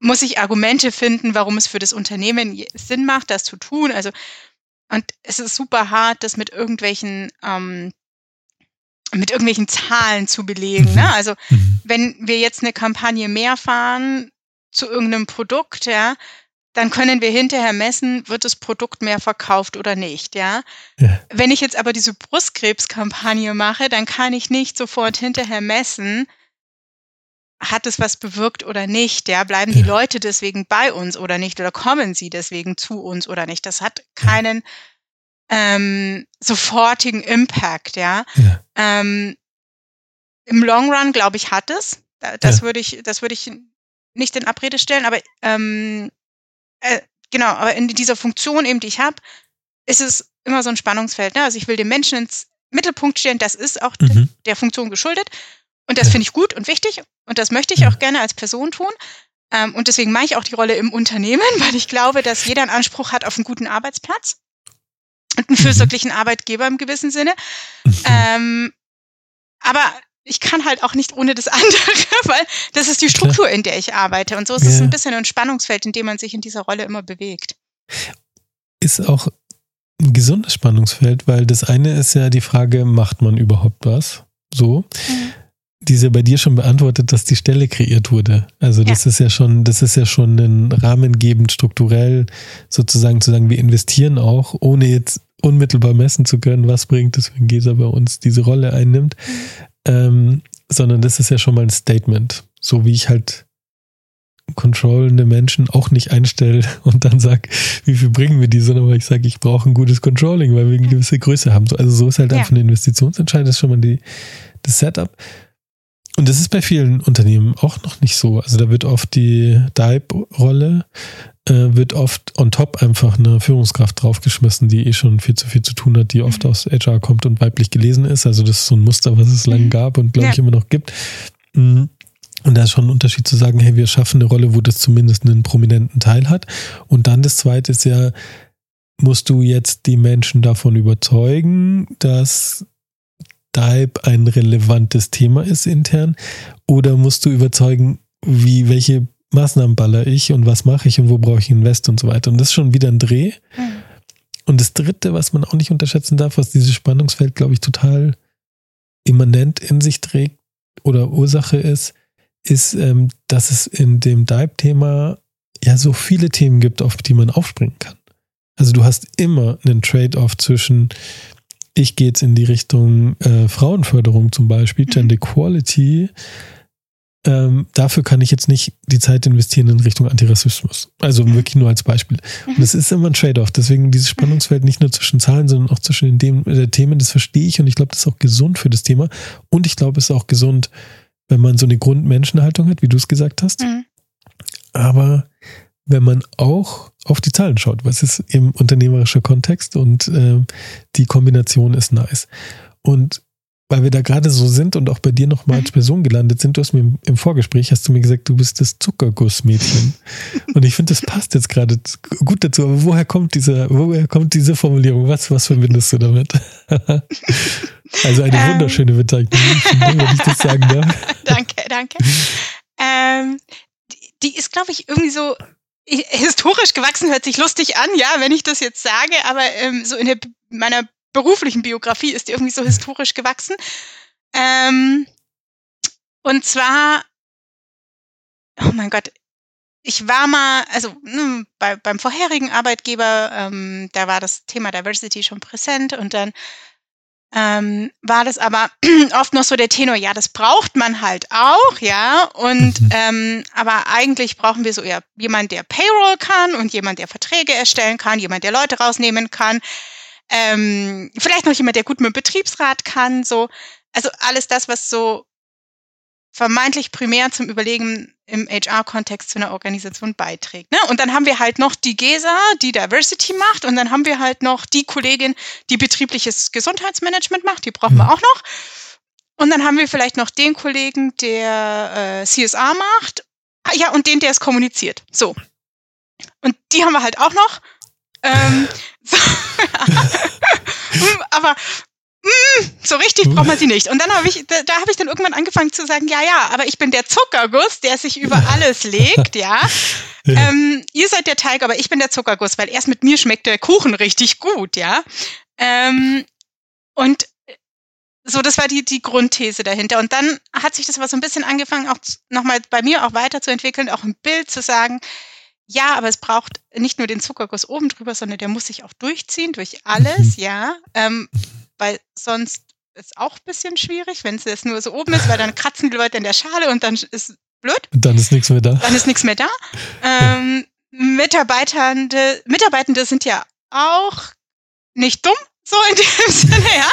muss ich Argumente finden, warum es für das Unternehmen Sinn macht, das zu tun. Also, und es ist super hart, das mit irgendwelchen ähm, mit irgendwelchen Zahlen zu belegen. Mhm. Ne? Also Mhm. wenn wir jetzt eine Kampagne mehr fahren zu irgendeinem Produkt, ja, dann können wir hinterher messen, wird das Produkt mehr verkauft oder nicht, ja. Ja. Wenn ich jetzt aber diese Brustkrebskampagne mache, dann kann ich nicht sofort hinterher messen, hat es was bewirkt oder nicht, ja. Bleiben die Ja. Leute deswegen bei uns oder nicht oder kommen sie deswegen zu uns oder nicht. Das hat keinen ähm, sofortigen Impact, ja. Ja. Ähm, Im Long Run, glaube ich, hat es. Da- Das Ja. würde ich, das würde ich nicht in Abrede stellen, aber ähm, äh, genau, aber in dieser Funktion eben, die ich habe, ist es immer so ein Spannungsfeld. Ne? Also ich will den Menschen ins Mittelpunkt stellen, das ist auch Mhm. der Funktion geschuldet. Und das ja. finde ich gut und wichtig und das möchte ich ja. auch gerne als Person tun. Ähm, und deswegen mache ich auch die Rolle im Unternehmen, (laughs) weil ich glaube, dass jeder einen Anspruch hat auf einen guten Arbeitsplatz und einen mhm. fürsorglichen Arbeitgeber im gewissen Sinne. Mhm. Ähm, aber ich kann halt auch nicht ohne das (laughs) andere, weil das ist die Struktur, in der ich arbeite. Und so ist ja. es ein bisschen ein Spannungsfeld, in dem man sich in dieser Rolle immer bewegt. Ist auch ein gesundes Spannungsfeld, weil das eine ist ja die Frage, macht man überhaupt was? So. Mhm. Diese bei dir schon beantwortet, dass die Stelle kreiert wurde. Also das ja. ist ja schon, das ist ja schon ein rahmengebend strukturell sozusagen zu sagen, wir investieren auch, ohne jetzt unmittelbar messen zu können, was bringt es, wenn Gesa bei uns diese Rolle einnimmt. Ähm, sondern das ist ja schon mal ein Statement. So wie ich halt controllende Menschen auch nicht einstelle (laughs) und dann sage, wie viel bringen wir die, sondern weil ich sage, ich brauche ein gutes Controlling, weil wir eine gewisse Größe haben. Also so ist halt ja. einfach eine Investitionsentscheidung, das ist schon mal die, das Setup. Und das ist bei vielen Unternehmen auch noch nicht so. Also da wird oft die DIBE-Rolle, äh, wird oft on top einfach eine Führungskraft draufgeschmissen, die eh schon viel zu viel zu tun hat, die oft mhm. aus HR kommt und weiblich gelesen ist. Also das ist so ein Muster, was es lange mhm. gab und glaube ja. ich immer noch gibt. Mhm. Und da ist schon ein Unterschied zu sagen, hey, wir schaffen eine Rolle, wo das zumindest einen prominenten Teil hat. Und dann das zweite ist ja, musst du jetzt die Menschen davon überzeugen, dass Dive ein relevantes Thema ist intern? Oder musst du überzeugen, wie, welche Maßnahmen baller ich und was mache ich und wo brauche ich Invest und so weiter? Und das ist schon wieder ein Dreh. Mhm. Und das dritte, was man auch nicht unterschätzen darf, was dieses Spannungsfeld, glaube ich, total immanent in sich trägt oder Ursache ist, ist, ähm, dass es in dem Dive-Thema ja so viele Themen gibt, auf die man aufspringen kann. Also du hast immer einen Trade-off zwischen ich gehe jetzt in die Richtung äh, Frauenförderung zum Beispiel, mhm. Gender Equality. Ähm, dafür kann ich jetzt nicht die Zeit investieren in Richtung Antirassismus. Also wirklich nur als Beispiel. Und es ist immer ein Trade-off. Deswegen dieses Spannungsfeld nicht nur zwischen Zahlen, sondern auch zwischen den äh, Themen, das verstehe ich und ich glaube, das ist auch gesund für das Thema. Und ich glaube, es ist auch gesund, wenn man so eine Grundmenschenhaltung hat, wie du es gesagt hast. Mhm. Aber wenn man auch auf die Zahlen schaut, was ist im unternehmerischen Kontext und äh, die Kombination ist nice. Und weil wir da gerade so sind und auch bei dir nochmal als mhm. Person gelandet sind, du hast mir im, im, Vorgespräch, hast du mir gesagt, du bist das Zuckergussmädchen. (laughs) und ich finde, das passt jetzt gerade gut dazu. Aber woher kommt diese, woher kommt diese Formulierung? Was, was verbindest du damit? (laughs) also eine ähm, wunderschöne Bezeichnung, wenn ich das (laughs) sagen darf. danke, danke. Ähm, die, die ist, glaube ich, irgendwie so historisch gewachsen hört sich lustig an, ja, wenn ich das jetzt sage, aber ähm, so in der, meiner beruflichen Biografie ist die irgendwie so historisch gewachsen. Ähm, und zwar, oh mein Gott, ich war mal, also ne, bei, beim vorherigen Arbeitgeber, ähm, da war das Thema Diversity schon präsent und dann ähm, war das aber (clears throat) oft noch so der Tenor, ja, das braucht man halt auch, ja, und mhm. ähm, aber eigentlich brauchen wir so eher jemand, der Payroll kann und jemand, der Verträge erstellen kann, jemand, der Leute rausnehmen kann, ähm, vielleicht noch jemand, der gut mit dem Betriebsrat kann, so, also alles das, was so vermeintlich primär zum Überlegen im HR-Kontext zu einer Organisation beiträgt. Ne? Und dann haben wir halt noch die GESA, die Diversity macht, und dann haben wir halt noch die Kollegin, die betriebliches Gesundheitsmanagement macht, die brauchen wir mhm. auch noch. Und dann haben wir vielleicht noch den Kollegen, der äh, CSA macht, ah, ja, und den, der es kommuniziert. So. Und die haben wir halt auch noch. Ähm. (laughs) Aber Mm, so richtig braucht man sie nicht. Und dann habe ich, da, da habe ich dann irgendwann angefangen zu sagen, ja, ja, aber ich bin der Zuckerguss, der sich über alles legt, (laughs) ja. Ähm, ihr seid der Teig, aber ich bin der Zuckerguss, weil erst mit mir schmeckt der Kuchen richtig gut, ja. Ähm, und so, das war die, die Grundthese dahinter. Und dann hat sich das aber so ein bisschen angefangen, auch nochmal bei mir auch weiterzuentwickeln, auch ein Bild zu sagen, ja, aber es braucht nicht nur den Zuckerguss oben drüber, sondern der muss sich auch durchziehen durch alles, mhm. ja. Ähm, weil sonst ist auch ein bisschen schwierig, wenn es jetzt nur so oben ist, weil dann kratzen die Leute in der Schale und dann ist blöd. Und dann ist nichts mehr da. Dann ist nichts mehr da. Ähm, Mitarbeitende, Mitarbeitende sind ja auch nicht dumm, so in dem (laughs) Sinne, ja.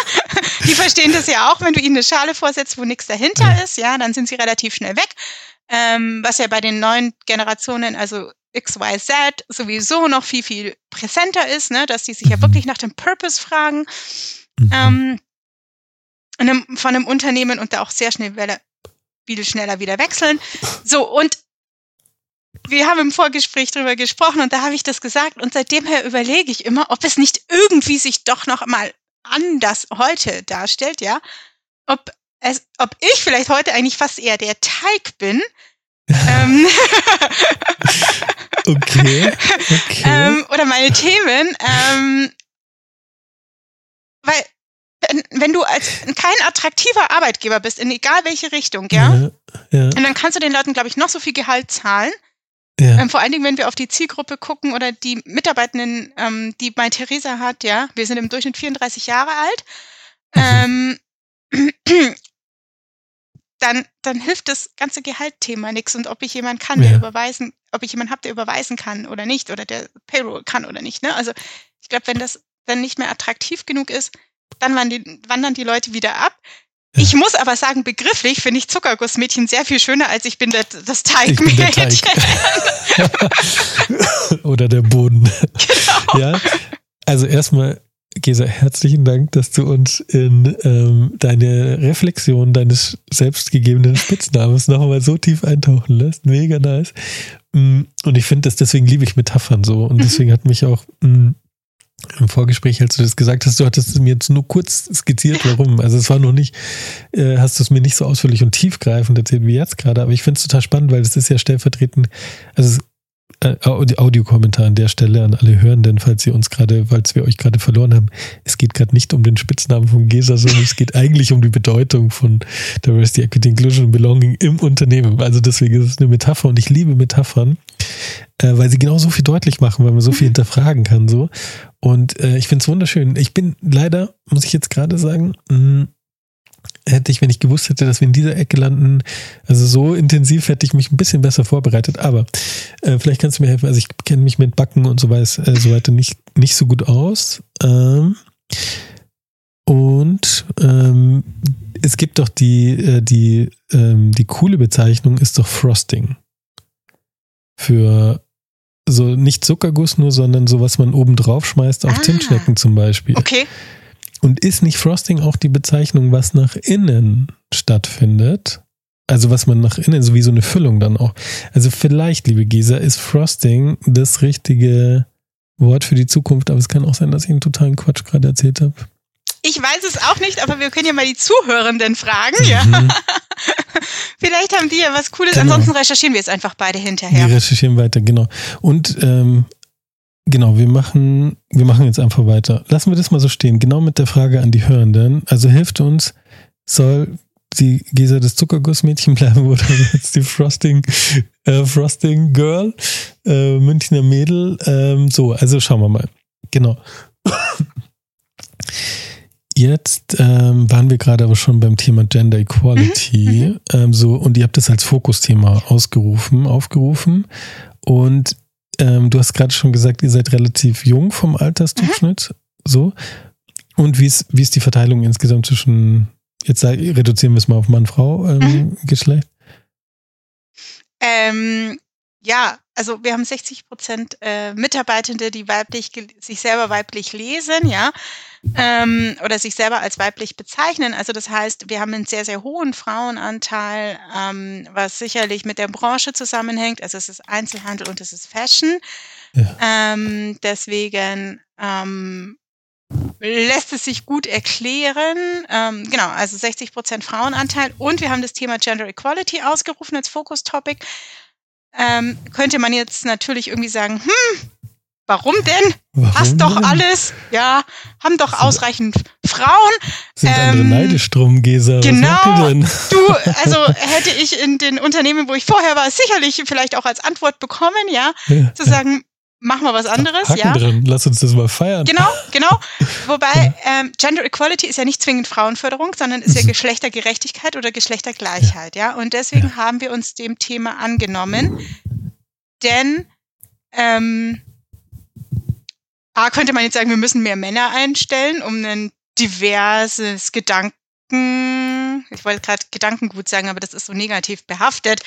Die verstehen das ja auch, wenn du ihnen eine Schale vorsetzt, wo nichts dahinter ist, ja, dann sind sie relativ schnell weg. Ähm, was ja bei den neuen Generationen, also XYZ, sowieso noch viel, viel präsenter ist, ne, dass die sich ja mhm. wirklich nach dem Purpose fragen mhm. ähm, einem, von einem Unternehmen und da auch sehr schnell viel schneller wieder wechseln. So, und wir haben im Vorgespräch drüber gesprochen und da habe ich das gesagt und seitdem her überlege ich immer, ob es nicht irgendwie sich doch noch mal anders heute darstellt, ja. Ob es, ob ich vielleicht heute eigentlich fast eher der Teig bin. Ähm, (laughs) okay. okay. Ähm, oder meine Themen. Ähm, weil wenn, du als kein attraktiver Arbeitgeber bist, in egal welche Richtung, ja, ja, ja. und dann kannst du den Leuten, glaube ich, noch so viel Gehalt zahlen. Ja. Ähm, vor allen Dingen, wenn wir auf die Zielgruppe gucken oder die Mitarbeitenden, ähm, die bei Theresa hat, ja, wir sind im Durchschnitt 34 Jahre alt, mhm. ähm, dann, dann hilft das ganze Gehaltthema nichts und ob ich jemanden kann, der überweisen, ob ich jemanden habe, der überweisen kann oder nicht oder der Payroll kann oder nicht. Ne? Also ich glaube, wenn das dann nicht mehr attraktiv genug ist, dann wandern die, wandern die Leute wieder ab. Ich muss aber sagen, begrifflich finde ich Zuckergussmädchen sehr viel schöner, als ich bin der, das Teigmädchen. Teig. (laughs) Oder der Boden. (laughs) Genau. Ja, also erstmal, Gesa, herzlichen Dank, dass du uns in ähm, deine Reflexion deines selbstgegebenen Spitznamens nochmal so tief eintauchen lässt. Mega nice. Mm, und ich finde das, deswegen liebe ich Metaphern so. Und mhm. deswegen hat mich auch mh, mm, im Vorgespräch, als du das gesagt hast, du hattest mir jetzt nur kurz skizziert, warum. Also es war noch nicht, äh, hast du es mir nicht so ausführlich und tiefgreifend erzählt wie jetzt gerade, aber ich finde es total spannend, weil es ist ja stellvertretend, also äh, Audiokommentar an der Stelle an alle Hörenden, falls ihr uns gerade, falls wir euch gerade verloren haben. Es geht gerade nicht um den Spitznamen von GESA, sondern es geht eigentlich um die Bedeutung von Diversity, Equity, Inclusion und Belonging im Unternehmen. Also deswegen ist es eine Metapher und ich liebe Metaphern, äh, weil sie genau so viel deutlich machen, weil man so viel mhm. hinterfragen kann. so. Und äh, ich finde es wunderschön. Ich bin leider, muss ich jetzt gerade sagen, mh, hm, hätte ich, wenn ich gewusst hätte, dass wir in dieser Ecke landen, also so intensiv hätte ich mich ein bisschen besser vorbereitet. Aber äh, vielleicht kannst du mir helfen. Also ich kenne mich mit Backen und so, weiß, äh, so weiter nicht, nicht so gut aus. Ähm, und ähm, es gibt doch die, äh, die, ähm, die coole Bezeichnung ist doch Frosting. Für so nicht Zuckerguss nur, sondern so, was man oben drauf schmeißt auf ah, Zimtschnecken zum Beispiel. Okay. Und ist nicht Frosting auch die Bezeichnung, was nach innen stattfindet? Also was man nach innen, so wie so eine Füllung dann auch. Also vielleicht, liebe Gesa, ist Frosting das richtige Wort für die Zukunft, aber es kann auch sein, dass ich einen totalen Quatsch gerade erzählt habe. Ich weiß es auch nicht, aber wir können ja mal die Zuhörenden fragen, mhm. ja. (laughs) Vielleicht haben die ja was Cooles, genau. ansonsten recherchieren wir es einfach beide hinterher. Wir recherchieren weiter, genau. Und ähm, Genau, wir machen, wir machen jetzt einfach weiter. Lassen wir das mal so stehen. Genau mit der Frage an die Hörenden. Also hilft uns, soll die Gesa das Zuckergussmädchen bleiben oder (laughs) jetzt die Frosting, äh, Frosting Girl, äh, Münchner Mädel. Ähm, so, also schauen wir mal. Genau. (laughs) Jetzt ähm, waren wir gerade aber schon beim Thema Gender Equality. Mhm, ähm, so, und ihr habt das als Fokusthema ausgerufen, aufgerufen. Und ähm, du hast gerade schon gesagt, ihr seid relativ jung vom Altersdurchschnitt. Mhm. So. Und wie ist, wie ist die Verteilung insgesamt zwischen, jetzt sei, reduzieren wir es mal auf Mann-Frau ähm, mhm. Geschlecht? Ähm, ja, also wir haben 60 Prozent äh, Mitarbeitende, die weiblich sich selber weiblich lesen, ja, ähm, oder sich selber als weiblich bezeichnen. Also das heißt, wir haben einen sehr, sehr hohen Frauenanteil, ähm, was sicherlich mit der Branche zusammenhängt. Also es ist Einzelhandel und es ist Fashion. Ja. Ähm, deswegen ähm, lässt es sich gut erklären. Ähm, genau, also 60 Prozent Frauenanteil. Und wir haben das Thema Gender Equality ausgerufen als Fokus-Topic ähm, könnte man jetzt natürlich irgendwie sagen, hm, warum denn? Warum Passt doch denn? alles, ja, haben doch ausreichend Frauen. Sind ähm, andere neidisch drum, Gesa. Genau. Du, (laughs) also hätte ich in den Unternehmen, wo ich vorher war, sicherlich vielleicht auch als Antwort bekommen, ja, ja zu sagen, mach mal was anderes, Haken ja. Drin. Lass uns das mal feiern. Genau, genau. (laughs) Wobei ähm, Gender Equality ist ja nicht zwingend Frauenförderung, sondern ist ja mhm. Geschlechtergerechtigkeit oder Geschlechtergleichheit, ja. ja? Und deswegen ja. haben wir uns dem Thema angenommen, denn ähm, A, könnte man jetzt sagen, wir müssen mehr Männer einstellen, um ein diverses Gedanken ich wollte gerade Gedankengut sagen, aber das ist so negativ behaftet,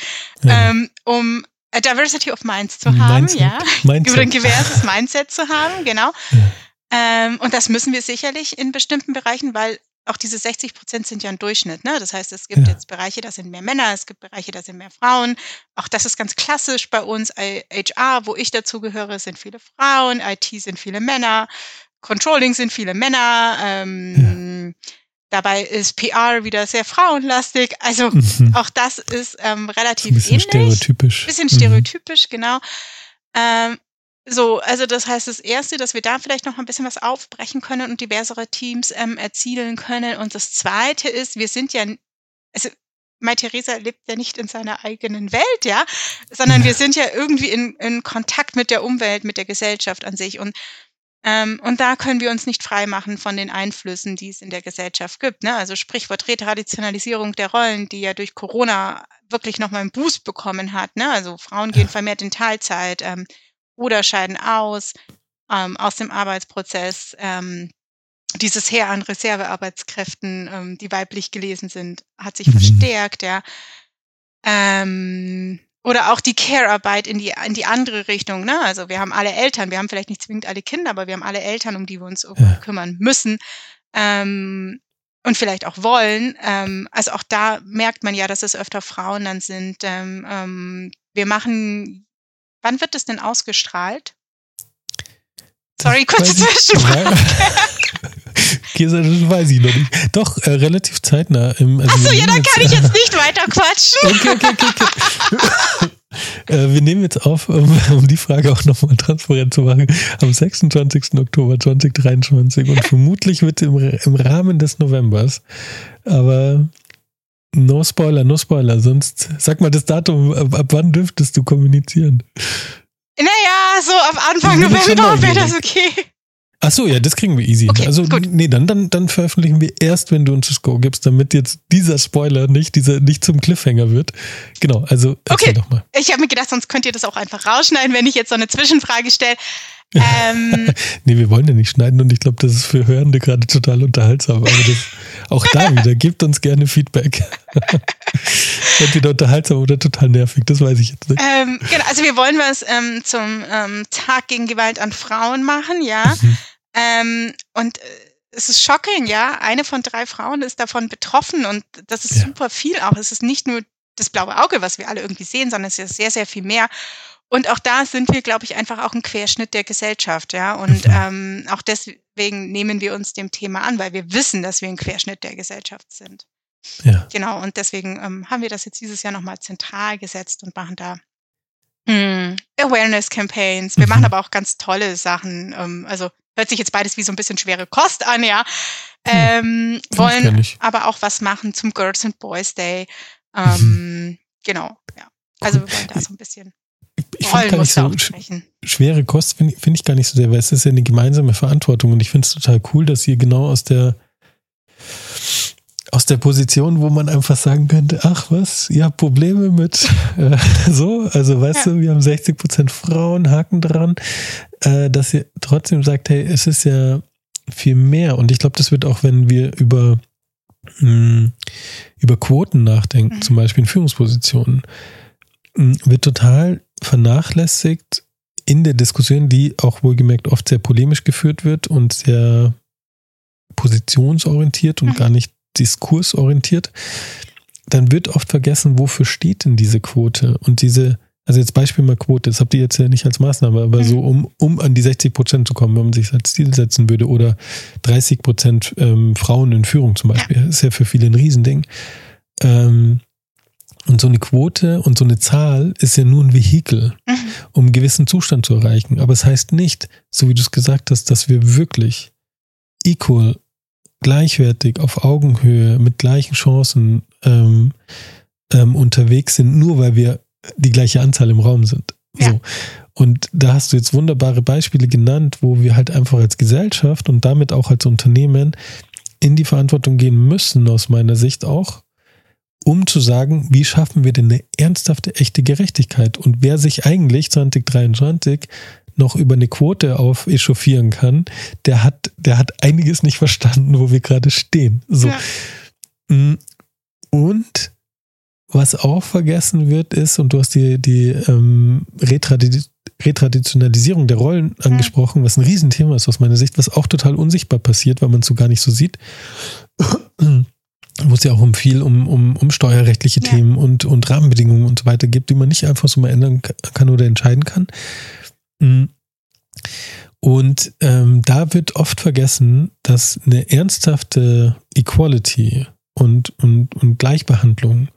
ähm, um A Diversity of Minds zu haben, Mindset. ja. Mindset. ein diverses Mindset zu haben, genau. Ja. Ähm, und das müssen wir sicherlich in bestimmten Bereichen, weil auch diese 60 Prozent sind ja ein Durchschnitt. Ne? Das heißt, es gibt ja. jetzt Bereiche, da sind mehr Männer, es gibt Bereiche, da sind mehr Frauen. Auch das ist ganz klassisch bei uns. HR, wo ich dazugehöre, sind viele Frauen, IT sind viele Männer, Controlling sind viele Männer. Ähm, ja. Dabei ist PR wieder sehr frauenlastig. Also mhm. auch das ist ähm, relativ ein bisschen ähnlich. stereotypisch. Bisschen stereotypisch, mhm. genau. Ähm, so, also das heißt, das Erste, dass wir da vielleicht noch ein bisschen was aufbrechen können und diversere Teams ähm, erzielen können. Und das Zweite ist, wir sind ja, also Mai Theresa lebt ja nicht in seiner eigenen Welt, ja, sondern wir sind ja irgendwie in, in Kontakt mit der Umwelt, mit der Gesellschaft an sich. Und, und da können wir uns nicht frei machen von den Einflüssen, die es in der Gesellschaft gibt. Ne? Also Sprichwort Retraditionalisierung der Rollen, die ja durch Corona wirklich nochmal einen Boost bekommen hat. Ne? Also Frauen gehen vermehrt in Teilzeit. Ähm, oder scheiden aus ähm, aus dem Arbeitsprozess. Ähm, dieses Heer an Reservearbeitskräften, ähm, die weiblich gelesen sind, hat sich mhm. verstärkt, ja. Ähm, oder auch die Care-Arbeit in die, in die andere Richtung. Ne? Also wir haben alle Eltern, wir haben vielleicht nicht zwingend alle Kinder, aber wir haben alle Eltern, um die wir uns ja. kümmern müssen ähm, und vielleicht auch wollen. Ähm, also auch da merkt man ja, dass es öfter Frauen dann sind. Ähm, ähm, wir machen Wann wird es denn ausgestrahlt? Sorry, kurze Zwischenfrage. (laughs) Das weiß ich noch nicht. Doch, äh, relativ zeitnah. Im, also Achso, ja, dann kann ich jetzt nicht weiter quatschen. (laughs) Okay, okay, okay. okay. (laughs) äh, wir nehmen jetzt auf, um, um die Frage auch nochmal transparent zu machen, am 26. Oktober 2023 und vermutlich wird im, im Rahmen des Novembers, aber No Spoiler, no Spoiler. Sonst sag mal das Datum, ab, ab wann dürftest du kommunizieren? Naja, so ab Anfang November wäre das okay. Ach so, ja, das kriegen wir easy. Okay, also, gut. nee, dann, dann, dann veröffentlichen wir erst, wenn du uns das Go gibst, damit jetzt dieser Spoiler nicht, dieser, nicht zum Cliffhanger wird. Genau, also okay. doch mal. Ich habe mir gedacht, sonst könnt ihr das auch einfach rausschneiden, wenn ich jetzt so eine Zwischenfrage stelle. Ähm, (laughs) nee, wir wollen ja nicht schneiden und ich glaube, das ist für Hörende gerade total unterhaltsam. Aber das, auch da (laughs) wieder, gebt uns gerne Feedback. (laughs) Entweder unterhaltsam oder total nervig, das weiß ich jetzt nicht. Ähm, genau, also wir wollen was ähm, zum ähm, Tag gegen Gewalt an Frauen machen, ja. Mhm. Ähm, und äh, es ist shocking, ja. Eine von drei Frauen ist davon betroffen und das ist ja. super viel auch. Es ist nicht nur das blaue Auge, was wir alle irgendwie sehen, sondern es ist sehr, sehr viel mehr. Und auch da sind wir, glaube ich, einfach auch ein Querschnitt der Gesellschaft, ja. Und mhm. ähm, auch deswegen nehmen wir uns dem Thema an, weil wir wissen, dass wir ein Querschnitt der Gesellschaft sind. Ja. Genau, und deswegen ähm, haben wir das jetzt dieses Jahr nochmal zentral gesetzt und machen da mh, hm, Awareness-Campaigns. Wir mhm. machen aber auch ganz tolle Sachen. Ähm, also hört sich jetzt beides wie so ein bisschen schwere Kost an, ja. Ähm, ja, wollen aber auch was machen zum Girls and Boys Day. Ähm, mhm. Genau, ja. Also wir wollen da so ein bisschen ich finde gar nicht so schwere Kost finde find ich gar nicht so sehr, weil es ist ja eine gemeinsame Verantwortung und ich finde es total cool, dass ihr genau aus der aus der Position, wo man einfach sagen könnte, ach was, ihr habt Probleme mit äh, (laughs) so, also weißt ja. du, wir haben 60 Prozent Frauen, Haken dran, äh, dass ihr trotzdem sagt, hey, es ist ja viel mehr und ich glaube, das wird auch, wenn wir über mh, mm, über Quoten nachdenken, mhm. zum Beispiel in Führungspositionen, mh, mm, wird total vernachlässigt in der Diskussion, die auch wohlgemerkt oft sehr polemisch geführt wird und sehr positionsorientiert und mhm. gar nicht diskursorientiert, dann wird oft vergessen, wofür steht denn diese Quote und diese, also jetzt Beispiel mal Quote, das habt ihr jetzt ja nicht als Maßnahme, aber mhm. so um, um an die 60 Prozent zu kommen, wenn man sich als Ziel setzen würde oder 30 Prozent ähm, Frauen in Führung zum Beispiel, ja. ist ja für viele ein Riesending. Ähm, und so eine Quote und so eine Zahl ist ja nur ein Vehikel, mhm. um einen gewissen Zustand zu erreichen. Aber es heißt nicht, so wie du es gesagt hast, dass wir wirklich equal, gleichwertig, auf Augenhöhe, mit gleichen Chancen ähm, ähm, unterwegs sind, nur weil wir die gleiche Anzahl im Raum sind. Ja. So. Und da hast du jetzt wunderbare Beispiele genannt, wo wir halt einfach als Gesellschaft und damit auch als Unternehmen in die Verantwortung gehen müssen, aus meiner Sicht auch, um zu sagen, wie schaffen wir denn eine ernsthafte, echte Gerechtigkeit? Und wer sich eigentlich 2023 noch über eine Quote auf echauffieren kann, der hat, der hat einiges nicht verstanden, wo wir gerade stehen. So. Ja. Mm. Und was auch vergessen wird, ist, und du hast die, die ähm, Retradi Retraditionalisierung der Rollen angesprochen, was ein Riesenthema ist aus meiner Sicht, was auch total unsichtbar passiert, weil man es so gar nicht so sieht. Wo es ja auch um viel um, um, um steuerrechtliche ja. Themen und, und Rahmenbedingungen und so weiter gibt, die man nicht einfach so mal ändern kann oder entscheiden kann. Mhm. Und ähm, da wird oft vergessen, dass eine ernsthafte Equality und, und, und Gleichbehandlung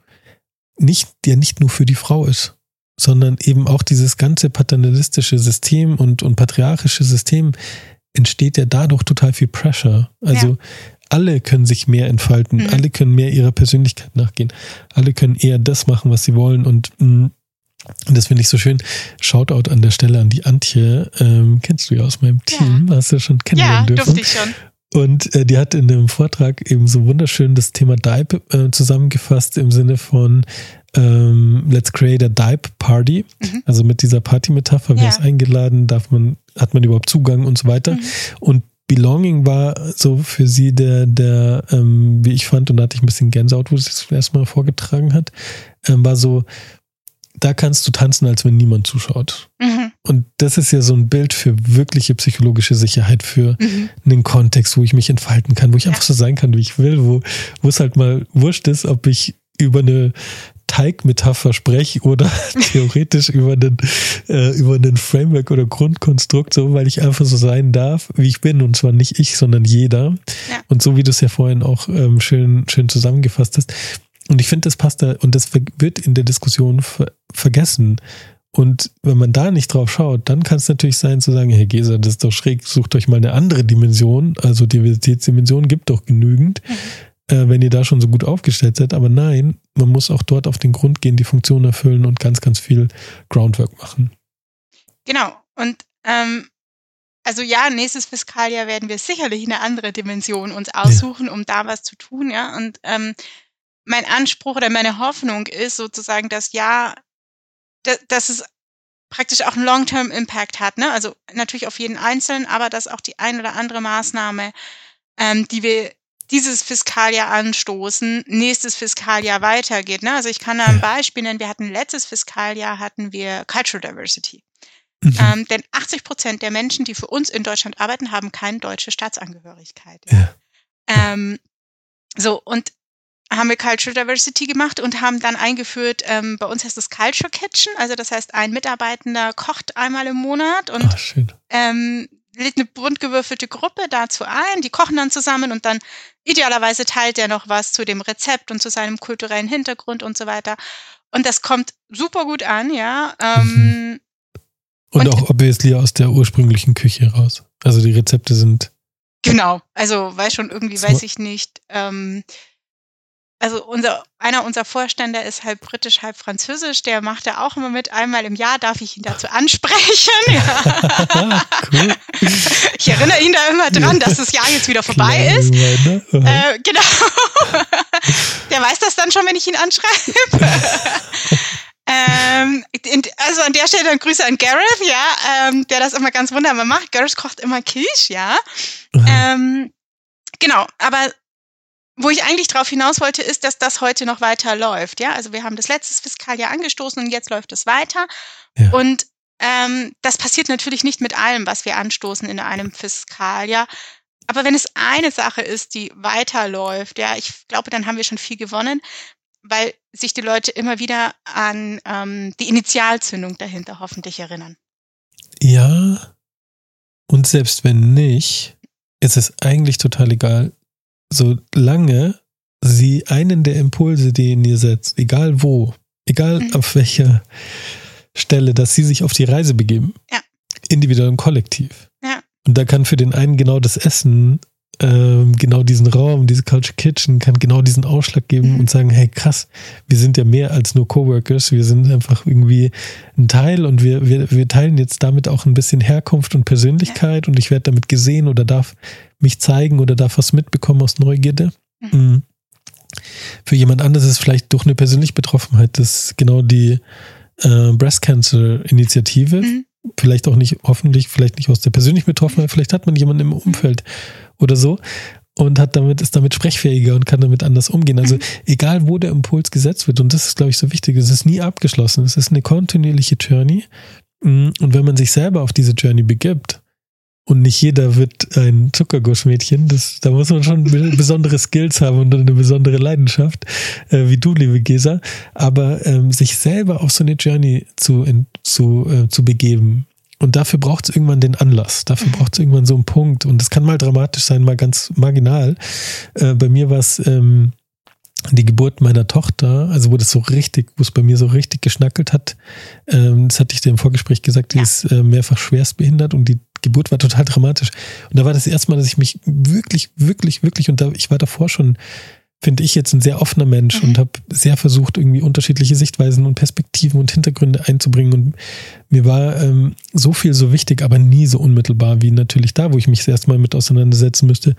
nicht, ja nicht nur für die Frau ist, sondern eben auch dieses ganze paternalistische System und, und patriarchische System entsteht ja dadurch total viel Pressure. Also ja. alle können sich mehr entfalten, mhm. alle können mehr ihrer Persönlichkeit nachgehen, alle können eher das machen, was sie wollen und mh, mm, das finde ich so schön. Shoutout an der Stelle an die Antje. Ähm, kennst du ja aus meinem Team. Ja. Hast du schon kennenlernen ja, dürfen. Ja, durfte ich schon. Und äh, die hat in einem Vortrag eben so wunderschön das Thema Dive äh, zusammengefasst im Sinne von ähm, Let's create a Dive Party. Mhm. Also mit dieser Party-Metapher, wer ja. ist eingeladen, darf man, hat man überhaupt Zugang und so weiter. Mhm. Und Belonging war so für sie der, der, ähm, wie ich fand, und da hatte ich ein bisschen Gänsehaut, wo sie es erstmal vorgetragen hat, ähm, war so, da kannst du tanzen, als wenn niemand zuschaut. Mhm. Und das ist ja so ein Bild für wirkliche psychologische Sicherheit, für mhm. einen Kontext, wo ich mich entfalten kann, wo ich ja. einfach so sein kann, wie ich will, wo, wo es halt mal wurscht ist, ob ich über eine Teigmetapher spreche oder (laughs) theoretisch über einen, äh, über einen Framework oder Grundkonstrukt, so weil ich einfach so sein darf, wie ich bin. Und zwar nicht ich, sondern jeder. Ja. Und so wie du es ja vorhin auch ähm, schön, schön zusammengefasst hast, und ich finde, das passt da und das wird in der Diskussion ver vergessen. Und wenn man da nicht drauf schaut, dann kann es natürlich sein zu sagen, Herr Geser, das ist doch schräg, sucht euch mal eine andere Dimension. Also Diversitätsdimension gibt doch genügend, mhm. äh, wenn ihr da schon so gut aufgestellt seid. Aber nein, man muss auch dort auf den Grund gehen, die Funktion erfüllen und ganz, ganz viel Groundwork machen. Genau. Und ähm, also ja, nächstes Fiskaljahr werden wir sicherlich eine andere Dimension uns aussuchen, ja. um da was zu tun, ja. Und ähm, mein Anspruch oder meine Hoffnung ist sozusagen, dass ja, dass es praktisch auch einen Long-Term-Impact hat. Ne? Also natürlich auf jeden Einzelnen, aber dass auch die ein oder andere Maßnahme, ähm, die wir dieses Fiskaljahr anstoßen, nächstes Fiskaljahr weitergeht. Ne? Also ich kann da ein Beispiel nennen. Wir hatten letztes Fiskaljahr hatten wir Cultural Diversity. Mhm. Ähm, denn 80 Prozent der Menschen, die für uns in Deutschland arbeiten, haben keine deutsche Staatsangehörigkeit. Ja. Ähm, so, und haben wir Cultural Diversity gemacht und haben dann eingeführt, ähm, bei uns heißt es Culture Kitchen, also das heißt, ein Mitarbeitender kocht einmal im Monat und Ach, ähm, lädt eine bunt gewürfelte Gruppe dazu ein, die kochen dann zusammen und dann idealerweise teilt er noch was zu dem Rezept und zu seinem kulturellen Hintergrund und so weiter. Und das kommt super gut an, ja. Ähm, mhm. und, und auch obviously aus der ursprünglichen Küche raus. Also die Rezepte sind. Genau, also weiß schon irgendwie, weiß ich nicht. Ähm, also unser, einer unserer Vorstände ist halb britisch, halb französisch, der macht da auch immer mit. Einmal im Jahr darf ich ihn dazu (laughs) ansprechen. Ja. cool. Ich erinnere ihn da immer dran, dass das Jahr jetzt wieder vorbei Klar, ist. Äh, genau. (laughs) Der weiß das dann schon, wenn ich ihn anschreibe. (laughs) ähm, also an der Stelle dann Grüße an Gareth, ja, ähm, der das immer ganz wunderbar macht. Gareth kocht immer Quiche, ja. Ähm, genau, aber wo ich eigentlich darauf hinaus wollte, ist, dass das heute noch weiter läuft. Ja, also wir haben das letzte Fiskaljahr angestoßen und jetzt läuft es weiter. Ja. Und ähm, das passiert natürlich nicht mit allem, was wir anstoßen in einem Fiskaljahr. Aber wenn es eine Sache ist, die weiterläuft, ja, ich glaube, dann haben wir schon viel gewonnen, weil sich die Leute immer wieder an ähm, die Initialzündung dahinter hoffentlich erinnern. Ja, und selbst wenn nicht, ist es eigentlich total egal, solange sie einen der Impulse, die in ihr setzt, egal wo, egal mhm. auf welcher Stelle, dass sie sich auf die Reise begeben. Ja. Individuell und kollektiv. Ja. Und da kann für den einen genau das Essen, ähm, genau diesen Raum, diese Culture Kitchen, kann genau diesen Ausschlag geben mhm. und sagen, hey krass, wir sind ja mehr als nur Coworkers, wir sind einfach irgendwie ein Teil und wir, wir, wir teilen jetzt damit auch ein bisschen Herkunft und Persönlichkeit ja. und ich werde damit gesehen oder darf mich zeigen oder darf was mitbekommen aus Neugierde. Mhm. mhm. Für jemand anderes ist es vielleicht durch eine persönliche Betroffenheit, das genau die äh, Breast Cancer Initiative. Mhm. Vielleicht auch nicht, hoffentlich, vielleicht nicht aus der persönlichen Betroffenheit, vielleicht hat man jemanden im mhm. Umfeld oder so und hat damit, ist damit sprechfähiger und kann damit anders umgehen. Also mhm. egal, wo der Impuls gesetzt wird, und das ist, glaube ich, so wichtig, es ist nie abgeschlossen. Es ist eine kontinuierliche Journey Mm, und wenn man sich selber auf diese Journey begibt, und nicht jeder wird ein Zuckergussmädchen. Das, da muss man schon (laughs) besondere Skills haben und eine besondere Leidenschaft, äh, wie du, liebe Gesa. Aber ähm, sich selber auf so eine Journey zu, in, zu, äh, zu begeben. Und dafür braucht es irgendwann den Anlass. Dafür mhm. braucht es irgendwann so einen Punkt. Und das kann mal dramatisch sein, mal ganz marginal. Äh, bei mir war es ähm, die Geburt meiner Tochter, also wo das so richtig, wo es bei mir so richtig geschnackelt hat, ähm, das hatte ich dir im Vorgespräch gesagt, die ja. ist äh, mehrfach schwerstbehindert und die Geburt war total dramatisch. Und da war das erste Mal, dass ich mich wirklich, wirklich, wirklich, und da, ich war davor schon, finde ich jetzt ein sehr offener Mensch mhm. und habe sehr versucht, irgendwie unterschiedliche Sichtweisen und Perspektiven und Hintergründe einzubringen. Und mir war ähm, so viel so wichtig, aber nie so unmittelbar wie natürlich da, wo ich mich das erste Mal mit auseinandersetzen müsste.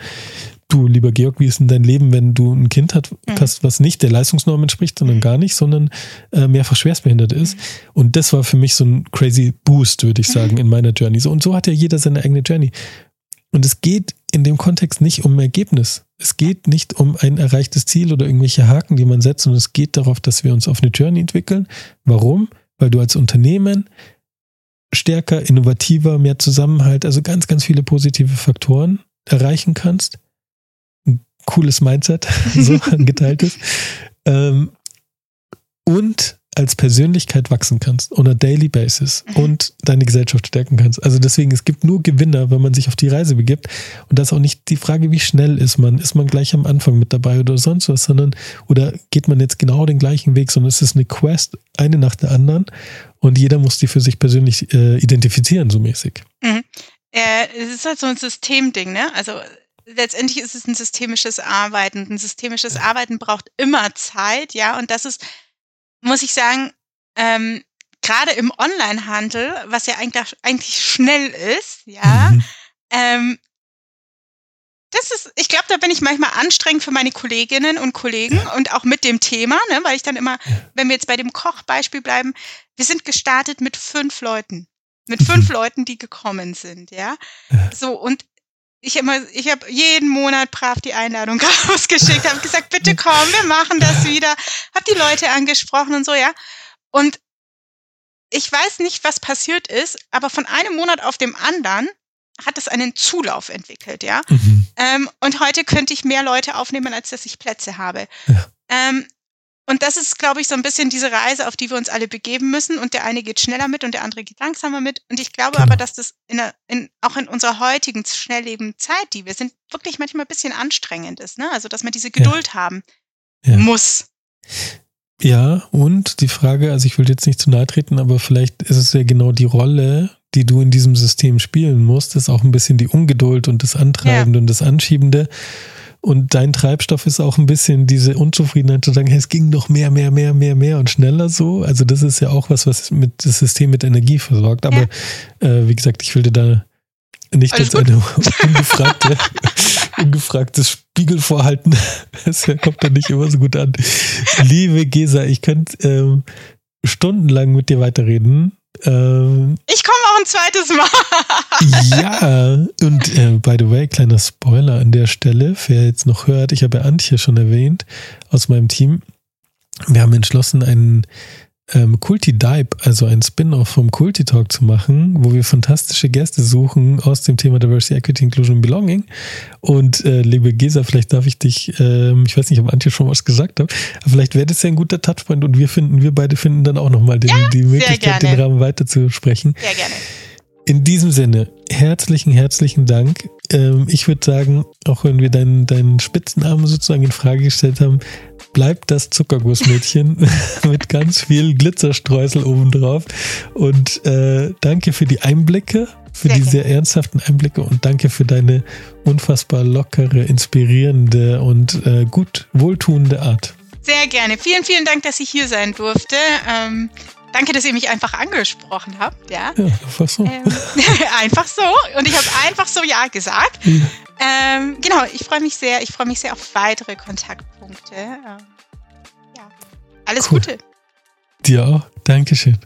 Du, lieber Georg, wie ist denn dein Leben, wenn du ein Kind hast, mhm. was nicht der Leistungsnorm entspricht, sondern mhm. gar nicht, sondern äh, mehrfach schwerstbehindert ist? Mhm. Und das war für mich so ein crazy Boost, würde ich mhm. sagen, in meiner Journey. So, und so hat ja jeder seine eigene Journey. Und es geht in dem Kontext nicht um Ergebnis. Es geht nicht um ein erreichtes Ziel oder irgendwelche Haken, die man setzt, sondern es geht darauf, dass wir uns auf eine Journey entwickeln. Warum? Weil du als Unternehmen stärker, innovativer, mehr Zusammenhalt, also ganz, ganz viele positive Faktoren erreichen kannst cooles Mindset, (laughs) so (laughs) geteiltes. Ähm, und als Persönlichkeit wachsen kannst on a daily basis mhm. und deine Gesellschaft stärken kannst. Also deswegen, es gibt nur Gewinner, wenn man sich auf die Reise begibt. Und das ist auch nicht die Frage, wie schnell ist man. Ist man gleich am Anfang mit dabei oder sonst was, sondern, oder geht man jetzt genau den gleichen Weg, sondern es ist eine Quest, eine nach der anderen. Und jeder muss die für sich persönlich äh, identifizieren, so mäßig. Mhm. Äh, es ist halt so ein Systemding, ne? Also letztendlich ist es ein systemisches Arbeiten. Ein systemisches Arbeiten braucht immer Zeit, ja. Und das ist, muss ich sagen, ähm, gerade im Onlinehandel, was ja eigentlich, eigentlich schnell ist, ja, mhm. ähm, das ist, ich glaube, da bin ich manchmal anstrengend für meine Kolleginnen und Kollegen ja. und auch mit dem Thema, ne, weil ich dann immer, wenn wir jetzt bei dem Kochbeispiel bleiben, wir sind gestartet mit fünf Leuten. Mit fünf mhm. Leuten, die gekommen sind, ja. ja. So, und ich immer, ich habe jeden Monat brav die Einladung (laughs) rausgeschickt, habe gesagt, bitte komm, wir machen das wieder, habe die Leute angesprochen und so, ja. Und ich weiß nicht, was passiert ist, aber von einem Monat auf dem anderen hat es einen Zulauf entwickelt, ja. Mhm. Ähm, und heute könnte ich mehr Leute aufnehmen, als dass ich Plätze habe. Ja. Ähm, und das ist, glaube ich, so ein bisschen diese Reise, auf die wir uns alle begeben müssen. Und der eine geht schneller mit und der andere geht langsamer mit. Und ich glaube genau. aber, dass das in der, in, auch in unserer heutigen schnelllebenden Zeit, die wir sind, wirklich manchmal ein bisschen anstrengend ist. Ne? Also, dass man diese Geduld ja. haben ja. muss. Ja, und die Frage, also ich will jetzt nicht zu nahe treten, aber vielleicht ist es ja genau die Rolle, die du in diesem System spielen musst, ist auch ein bisschen die Ungeduld und das Antreibende ja. und das Anschiebende. Und dein Treibstoff ist auch ein bisschen diese Unzufriedenheit zu sagen, hey, es ging noch mehr, mehr, mehr, mehr, mehr und schneller so. Also das ist ja auch was, was mit das System mit Energie versorgt. Aber ja. äh, wie gesagt, ich will dir da nicht Alles jetzt eine (laughs) ungefragte, ungefragtes Spiegel vorhalten. (laughs) Das kommt dann nicht immer so gut an. Liebe Gesa, ich könnte ähm, stundenlang mit dir weiterreden. Ähm, ich komme auch ein zweites Mal. ja, und äh, by the way, kleiner Spoiler an der Stelle, wer jetzt noch hört, ich habe Antje schon erwähnt aus meinem Team. Wir haben entschlossen, einen ähm, Kulti Dive, also ein Spin-off vom Kulti Talk zu machen, wo wir fantastische Gäste suchen aus dem Thema Diversity, Equity, Inclusion und Belonging. Und äh, liebe Gesa, vielleicht darf ich dich, ähm, ich weiß nicht, ob Antje schon was gesagt hat, aber vielleicht wäre das ja ein guter Touchpoint und wir finden, wir beide finden dann auch nochmal ja, die Möglichkeit, den Rahmen weiterzusprechen. Sehr gerne. In diesem Sinne, herzlichen, herzlichen Dank. Ähm, ich würde sagen, auch wenn wir deinen, deinen Spitznamen sozusagen in Frage gestellt haben, bleibt das Zuckergussmädchen (laughs) mit ganz viel Glitzerstreusel obendrauf. Und äh, danke für die Einblicke, für sehr die sehr ernsthaften Einblicke und danke für deine unfassbar lockere, inspirierende und äh, gut wohltuende Art. Sehr gerne. Vielen, vielen Dank, dass ich hier sein durfte. Ähm, danke, dass ihr mich einfach angesprochen habt. Ja, ja einfach so. Ähm, (laughs) einfach so. Und ich habe einfach so Ja gesagt. Ja. Ähm, genau, ich freue mich sehr. Ich freue mich sehr auf weitere Kontaktpunkte. Ähm, ja. Alles cool. Gute. Dir auch. Dankeschön.